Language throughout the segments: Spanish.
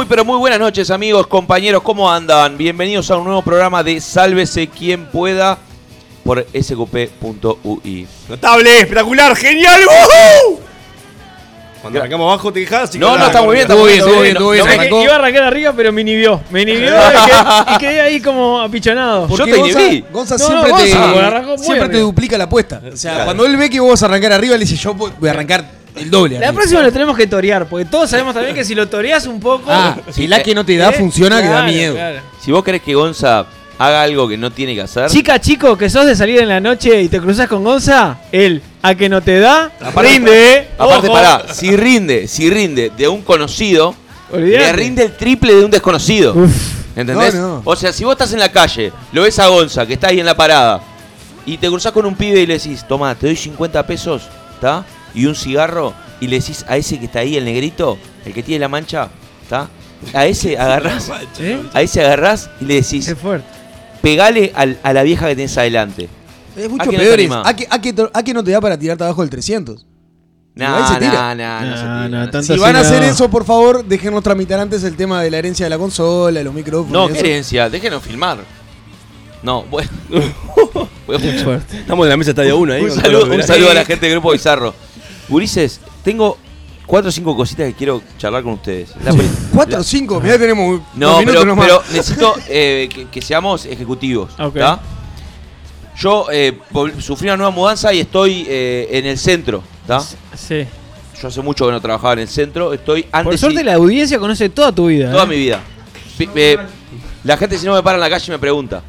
Muy pero muy buenas noches amigos, compañeros, ¿cómo andan? Bienvenidos a un nuevo programa de Sálvese quien pueda por sqp.ui. Notable, espectacular, genial. ¡Woohoo! Cuando arrancamos abajo te quejas. No, no, está muy bien, está muy bien, estuvo bien, estuvo bien, No, arrancó. Iba a arrancar arriba, pero me inhibió. Me inhibió y quedé, y quedé ahí como apichonado. Yo te Gonza, inhibí. Gonza No, siempre, no, te, Gonza, porque arrancó muy siempre te arriba. duplica la apuesta. O sea, Claro. cuando él ve que vos vas a arrancar arriba, le dice yo voy voy a arrancar el doble. La arriba. próxima lo tenemos que torear, porque todos sabemos también que si lo toreas un poco. Ah, si la que no te da ¿eh? funciona, que da miedo. claro. Si vos querés que Gonza haga algo que no tiene que hacer, Chica, chico, que sos de salir en la noche y te cruzas con Gonza, él, a que no te da, Aparte- rinde, ¿eh? aparte Ojo. pará, si rinde, si rinde de un conocido, Olvidate. le rinde el triple de un desconocido. Uf. ¿Entendés? No, no. O sea, si vos estás en la calle, lo ves a Gonza, que está ahí en la parada, y te cruzás con un pibe y le decís, toma, te doy 50 pesos, ¿está? Y un cigarro, y le decís a ese que está ahí, el negrito, el que tiene la mancha, ¿está? A ese agarrás, ¿Eh? a ese agarrás y le decís, Qué fuerte. pegale al- a la vieja que tenés adelante. Es ¿A mucho no te peor. anima? ¿A que, a, que, a que no te da para tirarte abajo del 300? No, no, tira. no, no, se No, tira, no, se tanto Si van a hacer no. eso, por favor, déjenos tramitar antes el tema de la herencia de la consola, los micrófonos. No, qué herencia, déjenos filmar. No, bueno. Estamos en la mesa estadio 1 ahí. Un saludo a la gente del Grupo Bizarro. Gurises, tengo cuatro o cinco cositas que quiero charlar con ustedes. La ¿Cuatro o cinco? Mirá, tenemos No, pero, nomás. pero necesito eh, que, que seamos ejecutivos. Ok. ¿tá? Yo eh, sufrí una nueva mudanza y estoy eh, en el centro. ¿tá? Sí. Yo hace mucho que no trabajaba en el centro. Estoy Por antes suerte la audiencia conoce toda tu vida. toda mi vida. La gente si no me para en la calle me pregunta.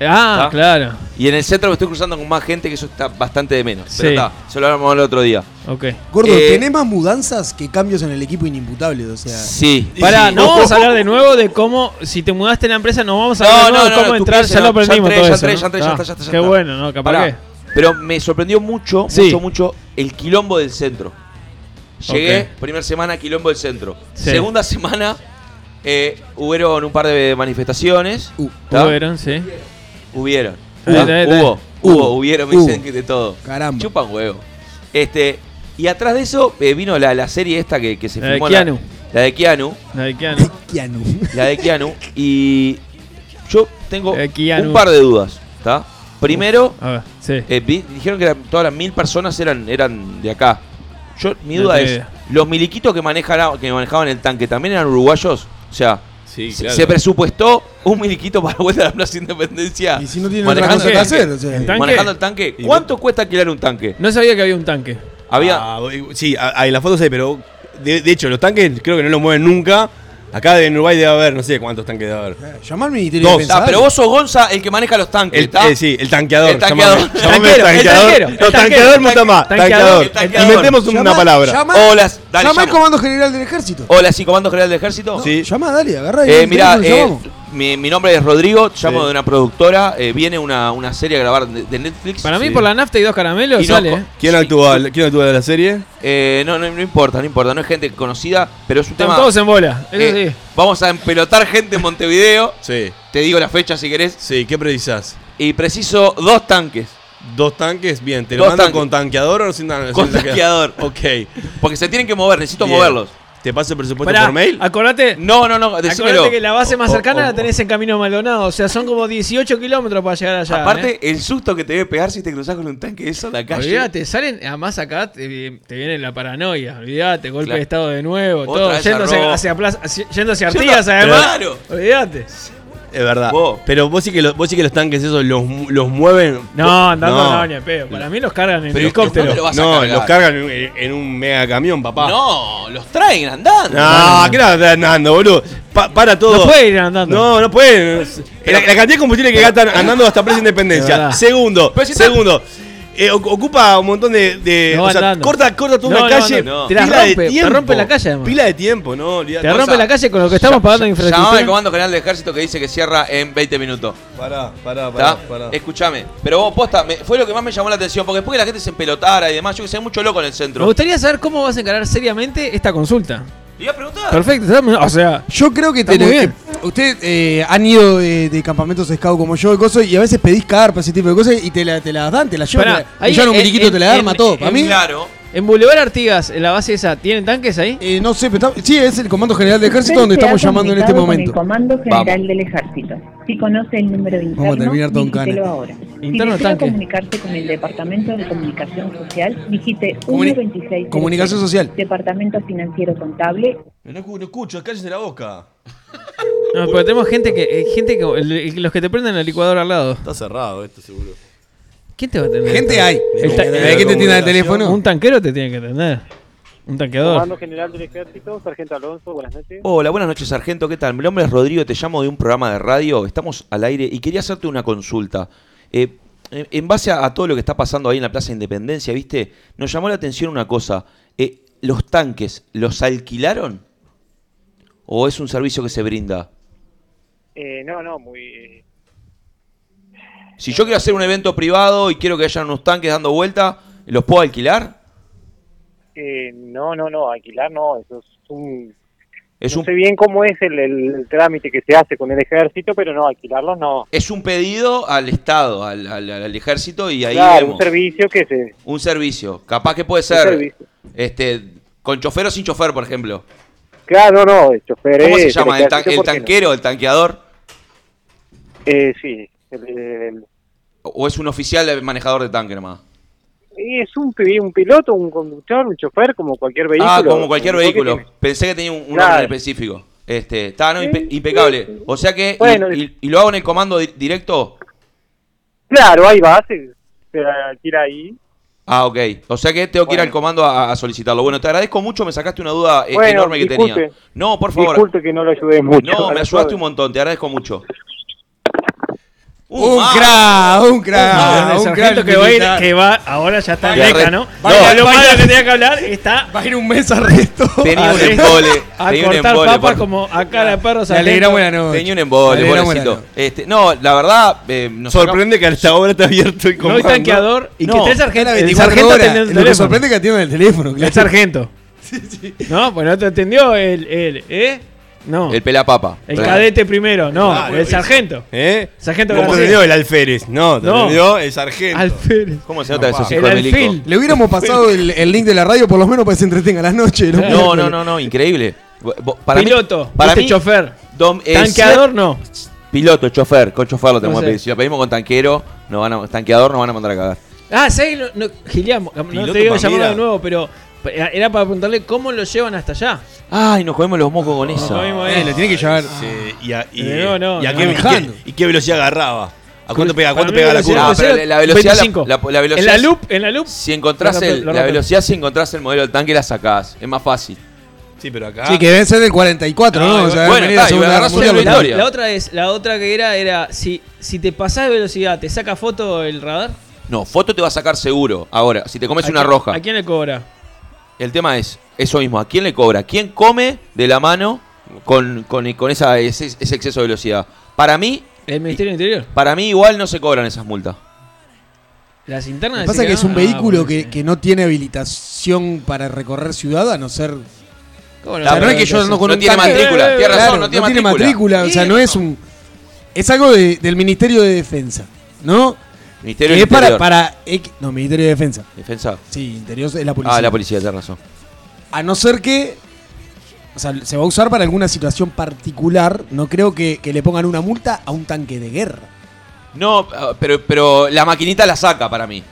Ah, ¿Tá? claro. Y en el centro me estoy cruzando con más gente que eso está bastante de menos. Sí. Pero está, se lo hablamos el otro día. Ok. Gordo, Eh, tenés más mudanzas que cambios en el equipo inimputables. O sea, Sí. Pará, sí. no vamos a hablar de nuevo de cómo, si te mudaste en la empresa, no vamos a hablar No, de nuevo no, de no, cómo tú entrar, piensa, ya no, lo aprendimos ya todo ya entré, ¿no? ya entré, ya está, ya está, ya Qué está. bueno, ¿no? Capaz Pará, que. Pero me sorprendió mucho, Sí. mucho, mucho el quilombo del centro. Llegué, primera semana, quilombo del centro. Sí. Segunda semana, eh, hubieron un par de manifestaciones. Uh. Hubieron, sí. Hubieron. Hubo, hubo, hubieron, me dicen que de todo. caramba. Chupan huevo. Este, y atrás de eso eh, vino la, la serie esta que, que se La de filmó. Keanu. La, de Keanu. La de Keanu. Keanu. La de Keanu. Y yo tengo de un par de dudas. ¿Está? Primero, A ver, sí. eh, vi- dijeron que eran- todas las mil personas eran, eran de acá. Yo, mi duda es, idea. ¿los miliquitos que, manejan, que manejaban el tanque también eran uruguayos? O sea, Sí, se- claro. se presupuestó un miliquito para la vuelta a la Plaza Independencia. Y si no tienen otra manejando cosa que el tanque. hacer. O sea, El tanque. Manejando el tanque. ¿Cuánto cuesta alquilar un tanque? No sabía que había un tanque. Había. Ah, sí, a- a- en la foto sé, pero de, de hecho, los tanques creo que no los mueven nunca. Acá en Uruguay debe haber, no sé cuántos tanques debe haber. Llamá al Ministerio Dos. de Ah, pero vos sos Gonza el que maneja los tanques, El, ¿está? eh, sí, el tanqueador. El tanqueador. llamame- llamame Tanquero, el tanquero, No, el tanqueador me gusta más. tanqueador, Tanqueador. el tanqueador. Inventemos una Llamá- palabra. Llamá, Hola, dale, al. Comando General del Ejército. Hola, sí, Comando General del Ejército. Sí. Llamá, dale, agarrá y Eh, el mirá, y eh. Mi, mi nombre es Rodrigo, llamo Sí. de una productora, eh, viene una, una serie a grabar de, de Netflix. Para mí, Sí. por la nafta y dos caramelos, Y no, sale. ¿eh? ¿Quién Sí. actúa, ¿Quién actúa de la serie? Eh, no, no, no importa, no importa, no es gente conocida, pero es un Están tema... todos en bola. Eso eh, sí. Vamos a empelotar gente en Montevideo, Sí. te digo la fecha si querés, Sí, ¿qué precisas? y preciso dos tanques, ¿Dos tanques? Bien, ¿te lo mandan tanques. con tanqueador o sin, con sin tanqueador? tanqueador, Ok. porque se tienen que mover, necesito Bien. moverlos. ¿Te paso el presupuesto Pará, por mail? acordate. No, no, no, decímelo. Acordate que la base más cercana o- la tenés en Camino Maldonado. O sea, son como 18 kilómetros para llegar allá. Aparte, ¿eh? el susto que te debe pegar si te cruzás con un tanque de eso en la calle. Olvídate, salen, además acá te, te viene la paranoia, olvídate, golpe Claro. de estado de nuevo, Otra todo, yéndose robo. hacia, plaza, hacia- yendo hacia Artigas además. Claro. Olvídate. Es verdad. Vos. Pero vos sí, que los, vos sí que los tanques esos los, mu- los mueven. No, andando no, No. ni a pedo. Para mí los cargan en Pero helicóptero. ¿dónde lo vas a No, cargar? los cargan en, en un mega camión, papá. No, los traen andando. No, ¿qué no andando, boludo? Pa- para todo. No puede ir andando. No, no pueden. La, la cantidad de combustible que gastan andando hasta Plaza De Independencia. Segundo, si segundo. Eh, oc- ocupa un montón de. de- No o sea, corta, corta toda No, una no, calle. no. Te la pila de rompe, te tiempo. rompe la calle, además. Pila de tiempo, no. Te rompe la calle con lo que estamos pagando en Llamame al infraestructura. Comando General del Ejército que dice que cierra en 20 minutos. Pará, pará, pará. Pará. Escúchame. Pero vos, posta, me- fue lo que más me llamó la atención. Porque después que la gente se empelotara y demás, yo que sé, hay mucho loco en el Me centro. gustaría saber cómo vas a encarar seriamente esta consulta. Le iba a preguntar. Perfecto, o sea, Yo creo que tenés- bien. Ustedes eh, han ido de, de campamentos scout como yo y cosas, y a veces pedís carpas, ese tipo de cosas, y te, la, te las dan, te las llevan. Pará, te la- ahí llevan un en- miliquito, en- te la arma, en- todo. Para mí, Claro. En Boulevard Artigas, en la base esa, ¿tienen tanques ahí? eh, no sé, pero está- sí, es el Comando General del Ejército donde estamos llamando en este momento. El Comando General Vamos. del Ejército. Si conoce el número interno, Vamos a terminar digítelo cana. ahora. Interno si desea tanque. comunicarse con el Departamento de Comunicación Social, digite Comuni- 126. Comunicación Social. Departamento Financiero Contable No, no escucho, cállese la boca. No, pero tenemos gente que, eh, gente que el- los que te prenden la licuadora al lado. Está cerrado esto, seguro. ¿Quién te va a atender? Gente hay. El ta- ¿Hay que te tiene el teléfono? Un tanquero te tiene que atender. Un tanqueador. Comando General del Ejército, Sargento Alonso, buenas noches. Hola, buenas noches, sargento. ¿Qué tal? Mi nombre es Rodrigo, te llamo de un programa de radio. Estamos al aire y quería hacerte una consulta. Eh, en en base a, a todo lo que está pasando ahí en la Plaza Independencia, ¿viste? Nos llamó la atención una cosa. Eh, ¿Los tanques los alquilaron? ¿O es un servicio que se brinda? Eh, no, no, muy... Si yo quiero hacer un evento privado y quiero que haya unos tanques dando vuelta, ¿los puedo alquilar? Eh, no, no, no, alquilar no, eso es un... Es no un, sé bien cómo es el, el- el trámite que se hace con el ejército, pero no, alquilarlos no. es un pedido al Estado, al, al- al ejército, y ahí claro, vemos. un servicio que se... Un servicio. Capaz que puede ser este con chofer o sin chofer, por ejemplo. Claro, no, no, el chofer ¿Cómo es se llama? ¿El, tan- ejército, el ¿por qué no? tanquero, el tanqueador? Eh, sí, el- el- ¿O es un oficial manejador de tanque nomás? es un, un piloto, un conductor, un chofer, como cualquier vehículo. Ah, como cualquier ¿Por qué vehículo. Pensé que tenía un, un Claro. orden específico. Este, está no, impe- impecable. O sea que y- Bueno, y, y lo hago en el comando di- directo. Claro, ahí va, se, se tira ahí. Ah, ok. O sea que tengo que ir al comando a, a solicitarlo. Bueno, te agradezco mucho, me sacaste una duda eh, Bueno, enorme que disculpe. tenía. No, por favor. Disculpe que no lo ayudé mucho. No, me ayudaste un montón, te agradezco mucho. Uh, Un crack, un crack, el un crack que va, a ir- que va, ahora ya está en beca, ¿no? Vaya, No, lo vaya. malo que tenía que hablar está Va a ir un mes a resto. Tenía un embole. a tenía un cortar embole, papas por- como a cara de perro Le alegramos la noche. Tenía un embole, pobrecito. Este, no, la verdad, eh, nos Sorprende que a esta hora está abierto el No hay comando. tanqueador y No, que esté el sargento, Era el 24 sargento atendiendo el Lo que sorprende es que atiendan el teléfono. El sargento. No, pues no te atendió el, el ¿eh? No. El El, pelapapa. cadete primero, no, Claro, el sargento. ¿Eh? Sargento ¿Cómo te García. dio el alférez? No, te No. dio el sargento. Alférez. ¿Cómo se nota El de milico? alfil. Le hubiéramos pasado el, el link de la radio por lo menos para que se entretenga las noches. No, no, no, no, increíble. Para Piloto, mí, para este mí, chofer. dom- eh, Tanqueador no. piloto, chofer, con chofer lo tenemos No que pedir. Si lo pedimos con tanquero, no van a, tanqueador nos van a mandar a cagar. Ah, ¿sabes? No, no, Giliamo, no te digo mira. de nuevo, pero era era para preguntarle cómo lo llevan hasta allá. Ay, nos comemos los mocos con eso. Eh, le tiene que llevar. Sí, y, a, y, No, no, y a no. qué, y qué- y qué velocidad agarraba. ¿A cuánto pega, a cuánto pega la curva? Ah, pero la- la velocidad, la- 25. la- la velocidad En la loop, en la loop. Si encontrás Lo el- lo la velocidad, si encontrás el modelo del tanque, la sacás. Es más fácil. Sí, pero acá. Sí, que debe ser del 44, ¿no? No, O sea, bueno, está, la lo-. La otra es, la otra que era, era si, si te pasás de velocidad, ¿te saca foto el radar? No, foto te va a sacar seguro. Ahora, si te comes ¿A una quién- roja. ¿A quién le cobra? El tema es eso mismo. ¿A quién le cobra? ¿Quién come de la mano con, con, con esa, ese, ese exceso de velocidad? Para mí, ¿El Ministerio del Interior? para mí igual no se cobran esas multas. Las internas Lo pasa es que es un no? vehículo que, que no tiene habilitación para recorrer ciudad, a no ser. sí. ¿Cómo O sea, no pero es que yo no con no un tiene tanque- matrícula. Eh, Claro, razón, no tiene matrícula. matrícula, O sea, no es un. Es algo de- del Ministerio de Defensa, ¿no? Ministerio Que del es para, Interior. para. X- No, Ministerio de Defensa. Defensa. Sí, Interior es la policía. Ah, la policía, tienes razón. A no ser que. O sea, se va a usar para alguna situación particular. No creo que, que le pongan una multa a un tanque de guerra. No, ah, pero, pero la maquinita la saca para mí.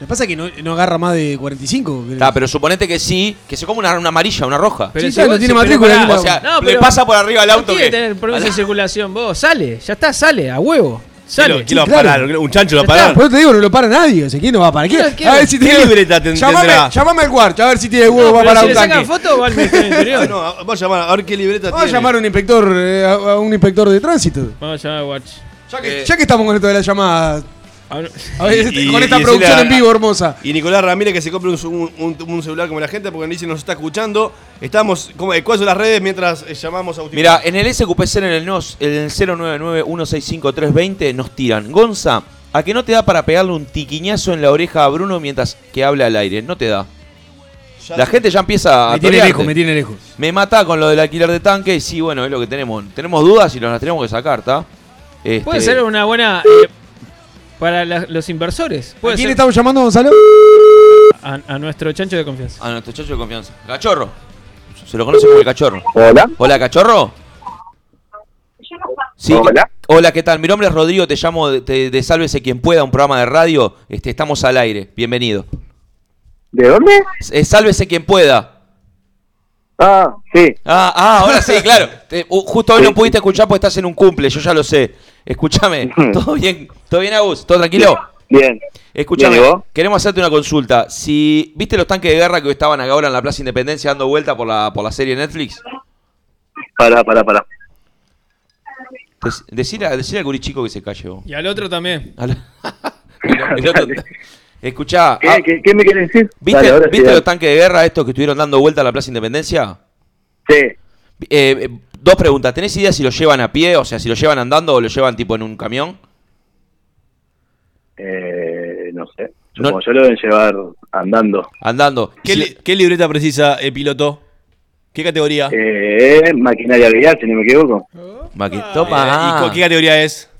Lo que pasa es que no, no agarra más de 45. Está, pero suponete que sí, que se come una, una amarilla, una roja. Pero Sí, si ya vos- no tiene pero matrícula, pará, ni la- o sea, No, le pero- pasa por arriba al No auto tiene que. tener permiso de circulación, vos. Sale, ya está, sale, a huevo. Sale. ¿Quién lo va a claro. parar? Un chancho lo parar. Por eso te digo, no lo para nadie. O sea, ¿quién no va a parar? ¿Quién? ¿Quién-? A ver si ¿Qué tiene. libreta ten- llamame, llamame al guardia, a ver si tiene huevo No, para pero un si le tanque. sacan foto, va al Ah, Interior. no, vamos a llamar a ver qué libreta Vamos a llamar a un inspector, eh, a, a un inspector de tránsito. Vamos a llamar a Watch. Ya que, Eh. ya que estamos con esto de la llamada, Y- con y- esta y producción en vivo hermosa. Y Nicolás Ramírez que se compre un, un- un celular como la gente porque dice nos está escuchando. Estamos, ¿cómo, ¿cuáles son las redes mientras eh, llamamos a? Mira, en el SQPC en el, NOS, en el 099-165-320 nos tiran. Gonza, ¿a que no te da para pegarle un tiquiñazo en la oreja a Bruno mientras que habla al aire? No te da. La gente ya empieza a Me tiene lejos, me tiene lejos. Me mata con lo del alquiler de tanque. Sí, bueno, es lo que tenemos. Tenemos dudas y nos las tenemos que sacar, ¿está? Este, Puede ser una buena. eh, para la- los inversores. ¿A quién ser estamos llamando, Gonzalo? a, a nuestro chancho de confianza. A nuestro chacho de confianza. Cachorro. Se lo conoce como el cachorro. Hola. Hola, cachorro. Sí. Hola. Hola, ¿qué tal? Mi nombre es Rodrigo, te llamo de, de- de Sálvese quien pueda, un programa de radio. Este, estamos al aire. Bienvenido. ¿De dónde? Eh, sálvese quien pueda. Ah, sí. Ah, ah, ahora sí, claro. Te- uh, justo hoy no pudiste escuchar porque estás en un cumple, yo ya lo sé. Escúchame, ¿todo bien? ¿Todo bien, Agus? ¿Todo tranquilo? Bien. Escúchame, queremos hacerte una consulta. Si viste los tanques de guerra que estaban acá ahora en la Plaza Independencia dando vuelta por la, por la serie Netflix, Pará, pará, pará. Dec- decile, a- decile al gurichico que se calle vos. Y al otro también. Al- el- otro- Escuchá, ¿Qué, ah, qué, qué me quieres decir? ¿viste, Dale, sí, ¿viste dale. los tanques de guerra estos que estuvieron dando vuelta a la Plaza Independencia? Sí. Eh, eh, dos preguntas. ¿Tenés idea si lo llevan a pie? O sea, si lo llevan andando o lo llevan tipo en un camión. Eh, no sé. No- Supongo yo lo deben llevar andando. Andando. ¿Qué, Si- li- qué libreta precisa el piloto? ¿Qué categoría? Eh, maquinaria vial, si no me equivoco. Maqui- Eh, Toma. ¿Y qué categoría es?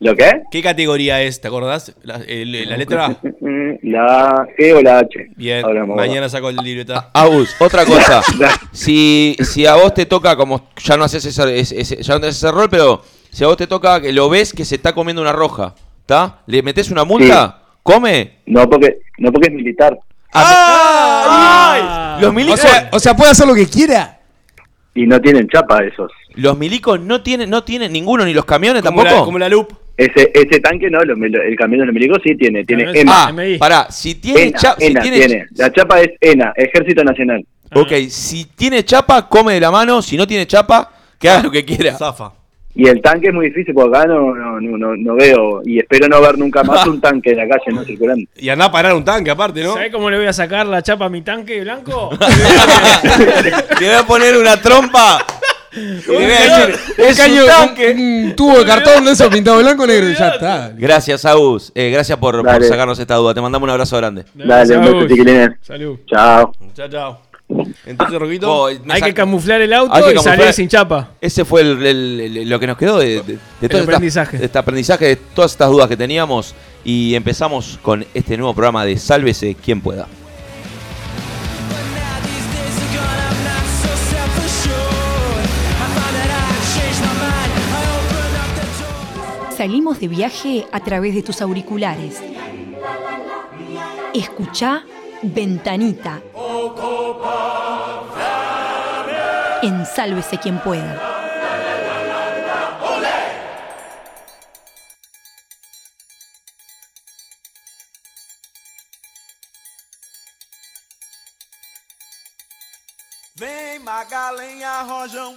¿Lo qué? ¿Qué categoría es? ¿Te acordás? La, el- la letra. La G o la H. Bien, Ahora mañana saco el libreta. Agus, otra cosa. Si, si a vos te toca, como ya no haces ese, ese- ese- ya no tenés ese rol, pero si a vos te toca que lo ves que se está comiendo una roja, ¿está? ¿Le metes una multa? ¿Come? No porque, no porque es militar. ¡Ay! Los O milicos, sea, o sea, puede hacer lo que quiera. Y no tienen chapa esos. los milicos no tienen, no tienen ninguno, ni los camiones Como tampoco. la, como la loop. Ese, ese tanque no, lo- el camión de los milicos sí tiene, tiene Claro, ENA. Ah, MI. pará, si tiene ENA, chapa, si tiene, tiene. La chapa es ENA, Ejército Nacional. ok, si tiene chapa, come de la mano, si no tiene chapa, que haga lo que quiera. Zafa. Y el tanque es muy difícil porque acá no, no, no, no, no veo y espero no ver nunca más un tanque en la calle no circulando. Y andá a parar un tanque aparte, ¿no? ¿Sabés cómo le voy a sacar la chapa a mi tanque blanco? Te voy a poner una trompa. Decir, Un es un tanque. un, un tubo de cartón de eso pintado blanco negro y ya está. Gracias, Agus. Eh, gracias por, por Dale. sacarnos esta duda. Te mandamos un abrazo grande. Dale, un beso, chiquilines. Salud. Chao. Chao, chao. Entonces, Roquito. Oh, me Hay que camuflar el auto Hay que y salir camuflar- sin chapa. Ese fue el- el- el- lo que nos quedó de, de, de todo esta- aprendizaje. de este aprendizaje, de todas estas dudas que teníamos. Y empezamos con este nuevo programa de Sálvese quien pueda. Salimos de viaje a través de tus auriculares. Escucha Ventanita. En Sálvese quien pueda. Vem magalenha rojão,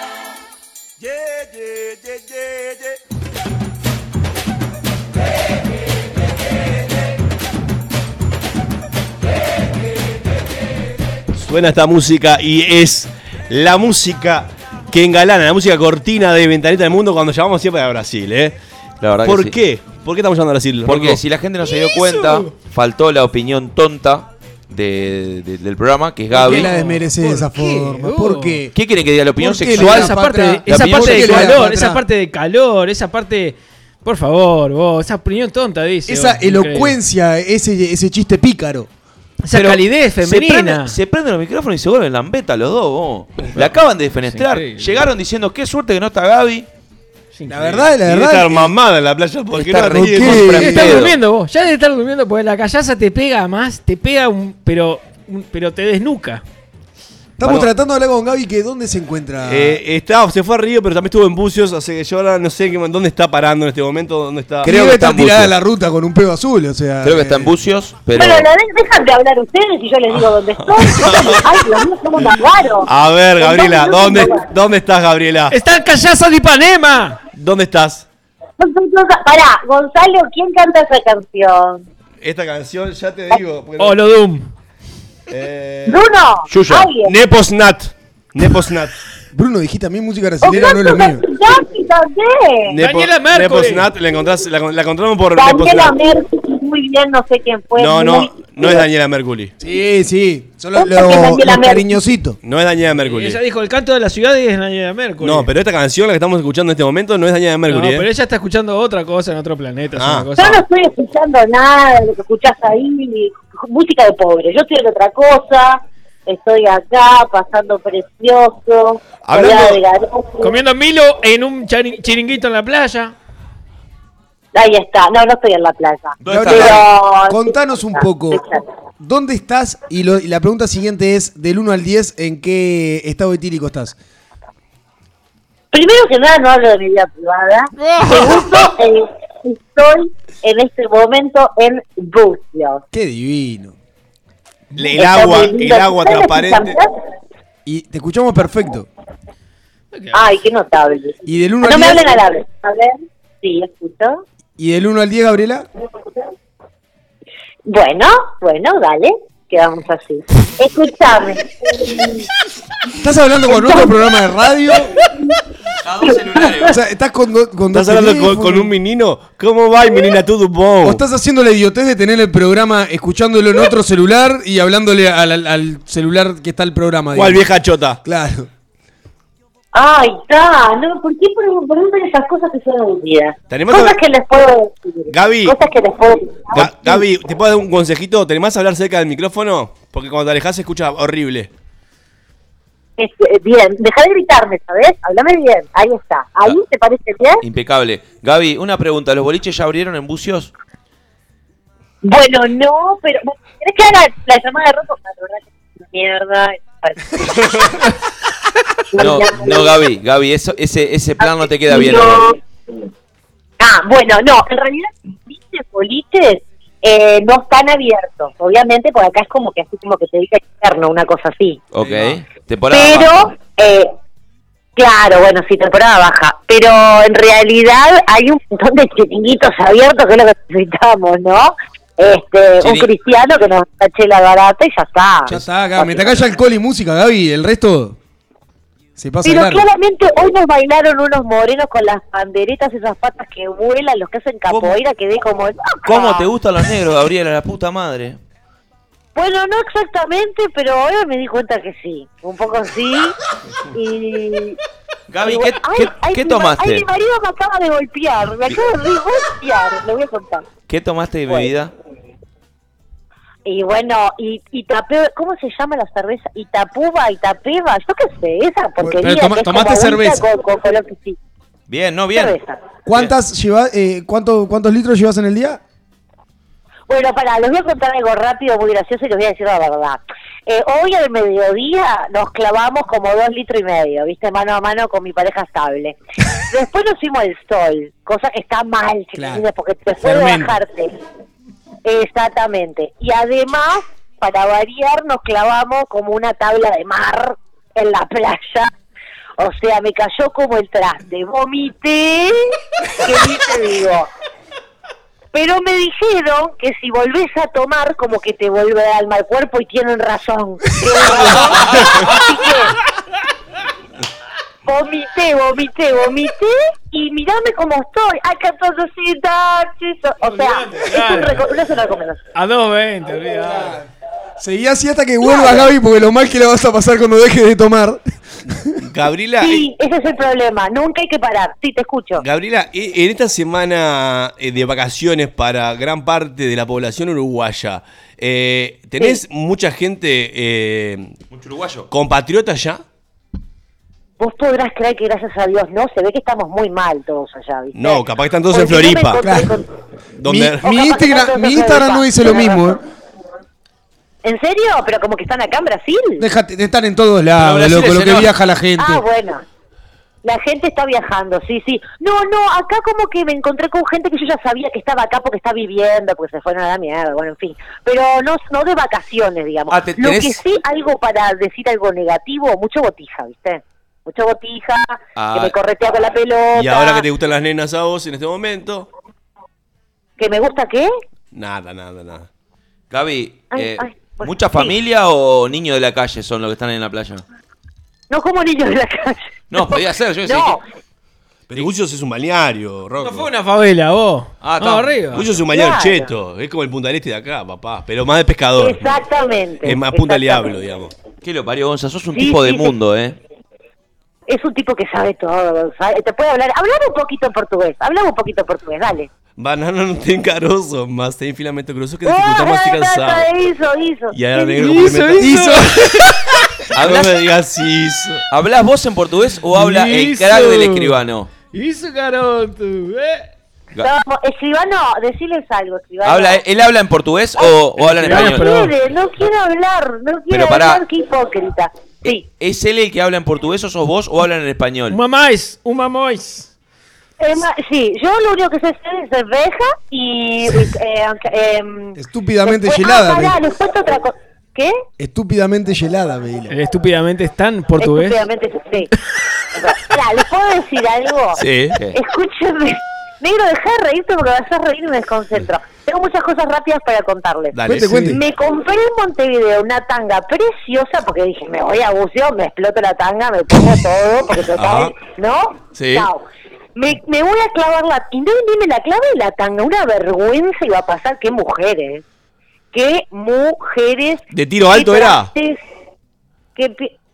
Yeah, yeah, yeah, yeah, yeah. Suena esta música y es la música que engalana, la música cortina de Ventanita del Mundo cuando llamamos siempre a Brasil, ¿eh? La verdad ¿Por que sí. qué? ¿Por qué estamos llamando a Brasil? Porque Rocco? si la gente no se dio cuenta, faltó la opinión tonta de- de- del programa, que es ¿Por Gaby. qué la desmerece de ¿Por esa qué? forma? Oh. ¿Por qué? ¿Qué quieren que diga la opinión ¿Por sexual? esa parte, pa' de, esa parte de ¿Por calor, esa parte de calor, esa parte. Por favor, vos, esa opinión tonta, dice. Esa vos, elocuencia, ese, ese chiste pícaro. Esa Pero calidez Se femenina. prenden, se prenden los micrófonos y se vuelven lambeta los dos. vos. La acaban de defenestrar. Llegaron diciendo qué suerte que no está Gaby. La verdad, la verdad. estar mamada en la playa porque Está no Debe estar durmiendo vos. Ya debe estar durmiendo porque la callaza te pega más, te pega un. Pero, un- pero te desnuca. Estamos Bueno. tratando de hablar con Gaby que dónde se encuentra. Eh, está, se fue a Río, pero también estuvo en Bucios, así que yo ahora no sé qué- dónde está parando en este momento, dónde está. Creo Debe que está estar en tirada Bucios. la ruta con un pego azul, o sea. Creo que está en Bucios, pero. Bueno, la de- dejan de hablar ustedes y yo les digo dónde estoy. Ay, Dios mío, somos tan raros. A ver, Gabriela, ¿dónde, ¿dónde estás, Gabriela? ¡Está en Callaza de Ipanema! ¿Dónde estás? Pará, Gonzalo, ¿quién canta esa canción? Esta canción, ya te digo. porque- Holodum. Eh, Bruno, Yuya. alguien. Neposnat. Neposnat. Bruno, dijiste a mí música brasileña no es lo mío. Nepo- Daniela Mercury. Neposnat, la, encontrás, la, la encontramos por Daniela Neposnat. Mercury, muy bien, no sé quién fue. No, no, no es Daniela Mercury. Sí, sí. Son los, Otra que los- Daniela los Mercury. cariñositos. No es Daniela Mercury. Ella dijo el canto de la ciudad y es Daniela Mercury. No, pero esta canción, la que estamos escuchando en este momento, no es Daniela No, Mercury. ¿eh? pero ella está escuchando otra cosa en otro planeta. es Ah. una cosa- Yo no estoy escuchando nada de lo que escuchás ahí, ni música de pobre. Yo estoy en otra cosa, estoy acá, pasando precioso, Hablando- de. Comiendo Milo en un chari- chiringuito en la playa. Ahí está, no, no estoy en la playa. ¿Dónde Gabriela, Pero- contanos un poco. ¿Dónde estás? Y, lo- y la pregunta siguiente es, del 1 al 10, ¿en qué estado etílico estás? Primero que nada, no hablo de mi vida privada. Segundo, eh, estoy en este momento en Bucios. Qué divino. Le- El Está agua, el agua ¿Ustedes transparente. Y te escuchamos perfecto. Ay, qué notable. Y del 1 No al me 10. hablen al habla. A ver, sí, escucho. Y del 1 al 10, Gabriela. Bueno, bueno, dale, quedamos así. Escúchame. ¿Estás hablando con otro programa de radio? A dos celulares. O sea, ¿estás con, do- con dos ¿Estás hablando con, un menino? ¿Cómo va, menina? ¿Todo ¿O bon? estás haciendo la idiotez de tener el programa escuchándolo en otro celular y hablándole al, al- al celular que está el programa? ¿Cuál digamos? vieja chota? Claro. Ay, está, no, ¿por qué pre- preguntan esas cosas que son aburridas? ¿Tenemos Cosas a- que les puedo decir. Gaby. Cosas que les puedo decir. Ga- Gaby, ¿te puedo dar un consejito? ¿Te animás a hablar cerca del micrófono? Porque cuando te alejas se escucha horrible. Este, bien, deja de gritarme, ¿sabes? Háblame bien, ahí está. ¿Ahí Ah. te parece bien? Impecable. Gaby, una pregunta. ¿Los boliches ya abrieron en Bucios? Bueno, no, pero ¿querés que haga la llamada de ropa? La verdad que es una mierda. No, no, Gaby. Gaby, eso, ese, ese plan no te queda bien. No. Ah, bueno, no, en realidad los boliches eh, no están abiertos, obviamente, por acá es como que así como que te diga externo, una cosa así. Ok. Temporada Pero, baja. eh, claro, bueno, sí, temporada baja, pero en realidad hay un montón de chiringuitos abiertos que es lo que necesitamos, ¿no? Este, un cristiano que nos tache la barata y ya está. Ya está, acá. Me calla alcohol y música, Gaby. El resto se pasa Pero claramente hoy nos bailaron unos morenos con las banderetas, esas patas que vuelan, los que hacen capoeira, quedé como... ¿Cómo te gustan los negros, Gabriela? La puta madre. Bueno, no exactamente, pero ahora me di cuenta que sí, un poco sí. Y... Gaby, y ¿qué, ay, qué- ay, qué mi ma- Ay, tomaste? mi marido me acaba de golpear, me acaba de golpear, lo voy a contar. ¿Qué tomaste de Bueno. Y bueno, y, y ¿cómo se llama la cerveza? Itapuba, Itapeva, yo qué sé, esa porquería. pero toma- que es agüita cerveza. Con, con color que sí, Bien, no, bien. cerveza. ¿Cuántas lleva, eh, cuánto, ¿Cuántos litros llevas en el día? Bueno, para, les voy a contar algo rápido, muy gracioso y les voy a decir la verdad. Eh, hoy al mediodía nos clavamos como dos litros y medio, viste, mano a mano con mi pareja estable. Después nos fuimos al sol, cosa que está mal, Claro. porque después de bajarte. Exactamente. Y además, para variar, nos clavamos como una tabla de mar en la playa. O sea, me cayó como el traste. Vomité, que ni te digo. Pero me dijeron que si volvés a tomar, como que te vuelve al cuerpo y tienen razón. Tienen razón. Así que vomité, vomité, vomité y mirame cómo estoy. Ay, que todo so- O sea, es, un reco- no es una recomendación. A 2.20, olvidate. Seguí así hasta que vuelvas, Gaby, porque lo mal que le vas a pasar cuando dejes de tomar. Gabriela, Sí, ese es el problema. Nunca hay que parar. Sí, te escucho. Gabriela, e- en esta semana eh, de vacaciones para gran parte de la población uruguaya, eh, ¿tenés mucha gente eh, Mucho uruguayo. compatriota ya? Vos podrás creer que gracias a Dios no, se ve que estamos muy mal todos allá, ¿viste? No, capaz que están todos en Porque Floripa. con- Donde- Mi, mi Instagram, mi Instagram no dice lo mismo. ¿eh? ¿En serio? Pero como que están acá en Brasil. Déjate de estar en todos lados, loco, lo que enorme. viaja la gente. Ah, bueno. La gente está viajando, sí, sí. No, no, acá como que me encontré con gente que yo ya sabía que estaba acá porque está viviendo, porque se fueron a la mierda, bueno, en fin. Pero no, no de vacaciones, digamos. Ah, ¿te- Lo tenés- que sí, algo para decir algo negativo, mucho botija, ¿viste? Mucho botija, Ah. que me corretea con la pelota. Y ahora que te gustan las nenas a vos en este momento, ¿Que me gusta qué? nada, nada, nada. Gaby, Ay, eh, ay, pues, ¿mucha sí. familia o niños de la calle son los que están en la playa? No como niños de la calle. No, podía ser, yo decía No, Pero Gullos es un balneario, Rocco. No fue una favela, vos. Ah, no, arriba. Gullos es un balneario Claro. cheto. Es como el Punta del Este de acá, papá. Pero más de pescador. exactamente. Es más punta diablo, digamos. ¿Qué lo parió, Gonza? Sos un Sí, tipo de sí. mundo, ¿eh? Es un tipo que sabe todo, sabe- te puede hablar. Hablame un poquito en portugués, hablame un poquito en portugués, dale. Banana no tem carozo, mas tem filamento grosso que Ah, dificulta más ah, cansado. ah, Hizo, hizo. Y ahora negro Hizo, complementa. hizo. No ¿Hablas, me digas hizo. ¿Hablas vos en portugués o habla el crack del escribano? Hizo garoto, eh. No, escribano, deciles algo, escribano. ¿Habla, ¿Él habla en portugués o, o habla en español? No quiere, no quiere hablar, no quiere Pero hablar, qué hipócrita. Sí, ¿Es él el que habla en portugués o sos vos o hablan en español? Un mamás, un mamás. es ma- sí, yo lo único que sé hacer es cerveja y... eh, em, Estúpidamente después- Ah, pará, me- les cuento otra cosa. ¿Qué? Estúpidamente helada, me dile. El estúpidamente está en portugués. Estúpidamente, sí. Pará, ¿les puedo decir algo? Sí. Escúchenme. Negro, dejá de reírte porque vas a reír y me desconcentro. Tengo muchas cosas rápidas para contarles. Dale. Cuente, sí. cuente. Me compré en Montevideo una tanga preciosa porque dije, me voy a buceo, me exploto la tanga, me pongo todo, porque total. ¿no? Sí. Chao. Me, me voy a clavar la... Y no ni me la clave la tanga, una vergüenza iba a pasar. Qué mujeres. Qué mujeres. ¿De tiro alto era?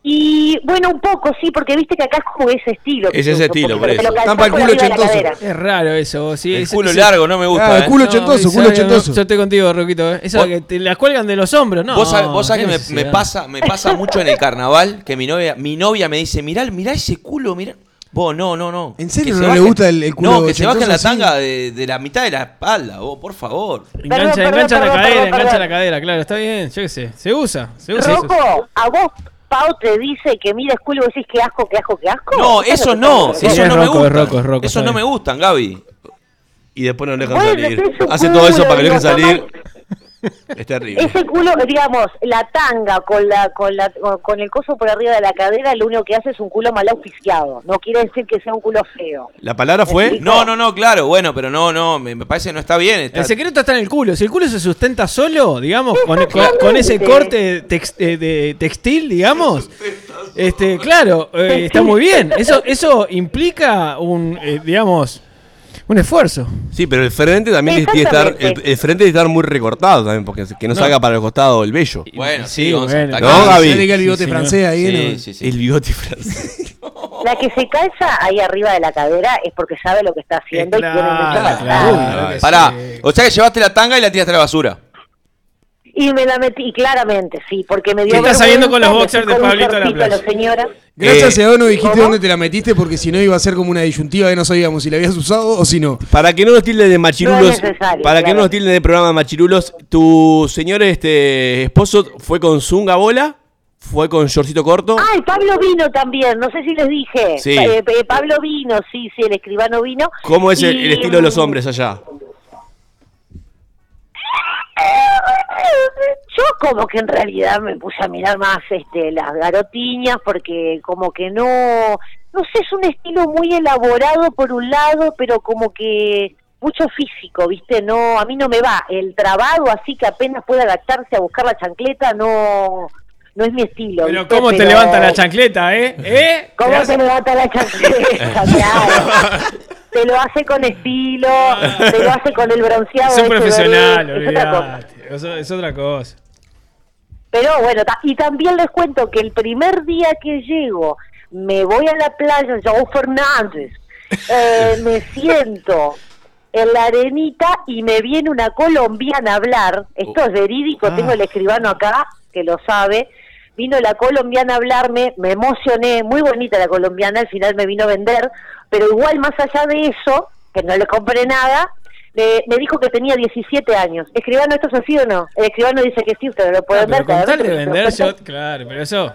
Y bueno, un poco, sí, porque viste que acá es como ese estilo. Es se ese estilo, por eso. Tampa el culo ochentoso. Es raro eso, sí. El culo largo no me gusta, Ah, el ¿eh? culo No, ochentoso, ese- culo no, ochentoso. Yo estoy contigo, Roquito. ¿eh? Eso que te las cuelgan de los hombros, ¿no? vos sabés, vos sabés que me, me pasa, me pasa mucho en el carnaval que mi novia, mi novia me dice, mirá, mirá ese culo, mirá. Vos, no, no, no. ¿En serio no se le gusta el- el culo No, que se baje la tanga de, de la mitad de la espalda, vos, por favor. Engancha, Perdón, perdón, engancha la perdón, cadera, perdón, engancha perdón. la cadera, claro, está bien, yo qué sé. Se usa, se usa. a vos Pau te dice que mira culo y vos decís que asco, que asco, que asco. No, es eso lo no, eso es no me Rocco, gusta. es Rocco, es Rocco, Eso está no me gustan, Gaby. Y después no dejan Bueno, salir. Hace todo eso para que digo, dejen salir. Es terrible. Ese culo, digamos, la tanga con la con la con- el coso por arriba de la cadera, lo único que hace es un culo mal auspiciado. No quiere decir que sea un culo feo. La palabra fue. No, no, no, claro, bueno, pero no, no, me, me parece que no está bien. está- El secreto está en el culo. Si el culo se sustenta solo, digamos, con, con- con ese corte tex- eh, de textil, digamos, este, claro, eh, está muy bien. Eso, eso implica un, eh, digamos, un esfuerzo. Sí, pero el frente también tiene que estar. El, frente tiene que estar muy recortado también, porque que no, No. salga para el costado el vello. Bueno, sí, Sí, Gonza, bueno. No. Gaby. El bigote Sí, francés ahí, Sí, ¿no? sí, sí. El bigote francés. La que se calza ahí arriba de la cadera es porque sabe lo que está haciendo y tiene mucha Claro, maldad. claro Pará, sí. o sea que llevaste la tanga y la tiraste a la basura. Y me la metí, y claramente, sí, porque me dio ¿Qué estás saliendo con los boxers de Pablito a la playa? señora. Gracias Eh, a vos no dijiste ¿cómo? dónde te la metiste porque si no iba a ser como una disyuntiva que no sabíamos si la habías usado o si no. Para que no nos tilden de machirulos, para que no nos tilden de programa de machirulos, tu señor este esposo fue con zunga bola, fue con shortcito corto. Ay, Pablo vino también, no sé si les dije. Sí. Eh, eh, Pablo vino, sí, sí, el escribano vino. ¿Cómo es el, Y, el estilo de los mm, hombres allá? Yo como que en realidad me puse a mirar más este las garotiñas porque como que no no sé, es un estilo muy elaborado por un lado, pero como que mucho físico, ¿viste? No, a mí no me va. El trabado así que apenas puede adaptarse a buscar la chancleta no no es mi estilo. Pero ¿viste? ¿cómo te Pero- levanta la chancleta, eh? ¿Eh? ¿Cómo Te hace- levanta la chancleta? Claro. Te lo hace con estilo, te lo hace con el bronceado. Es un profesional, es otra cosa. olvidate. Eso- Es otra cosa. Pero bueno, y también les cuento que el primer día que llego, me voy a la playa, Joe Fernández, eh, me siento en la arenita y me viene una colombiana a hablar. Esto es verídico, Ah. tengo el escribano acá que lo sabe. Vino la colombiana a hablarme, me emocioné, muy bonita la colombiana, al final me vino a vender, pero igual más allá de eso, que no le compré nada, me dijo que tenía 17 años. Escribano, ¿esto es así o no? El escribano dice que sí, usted lo puede Pero vender. con tal de claramente, vender, yo, claro, pero eso.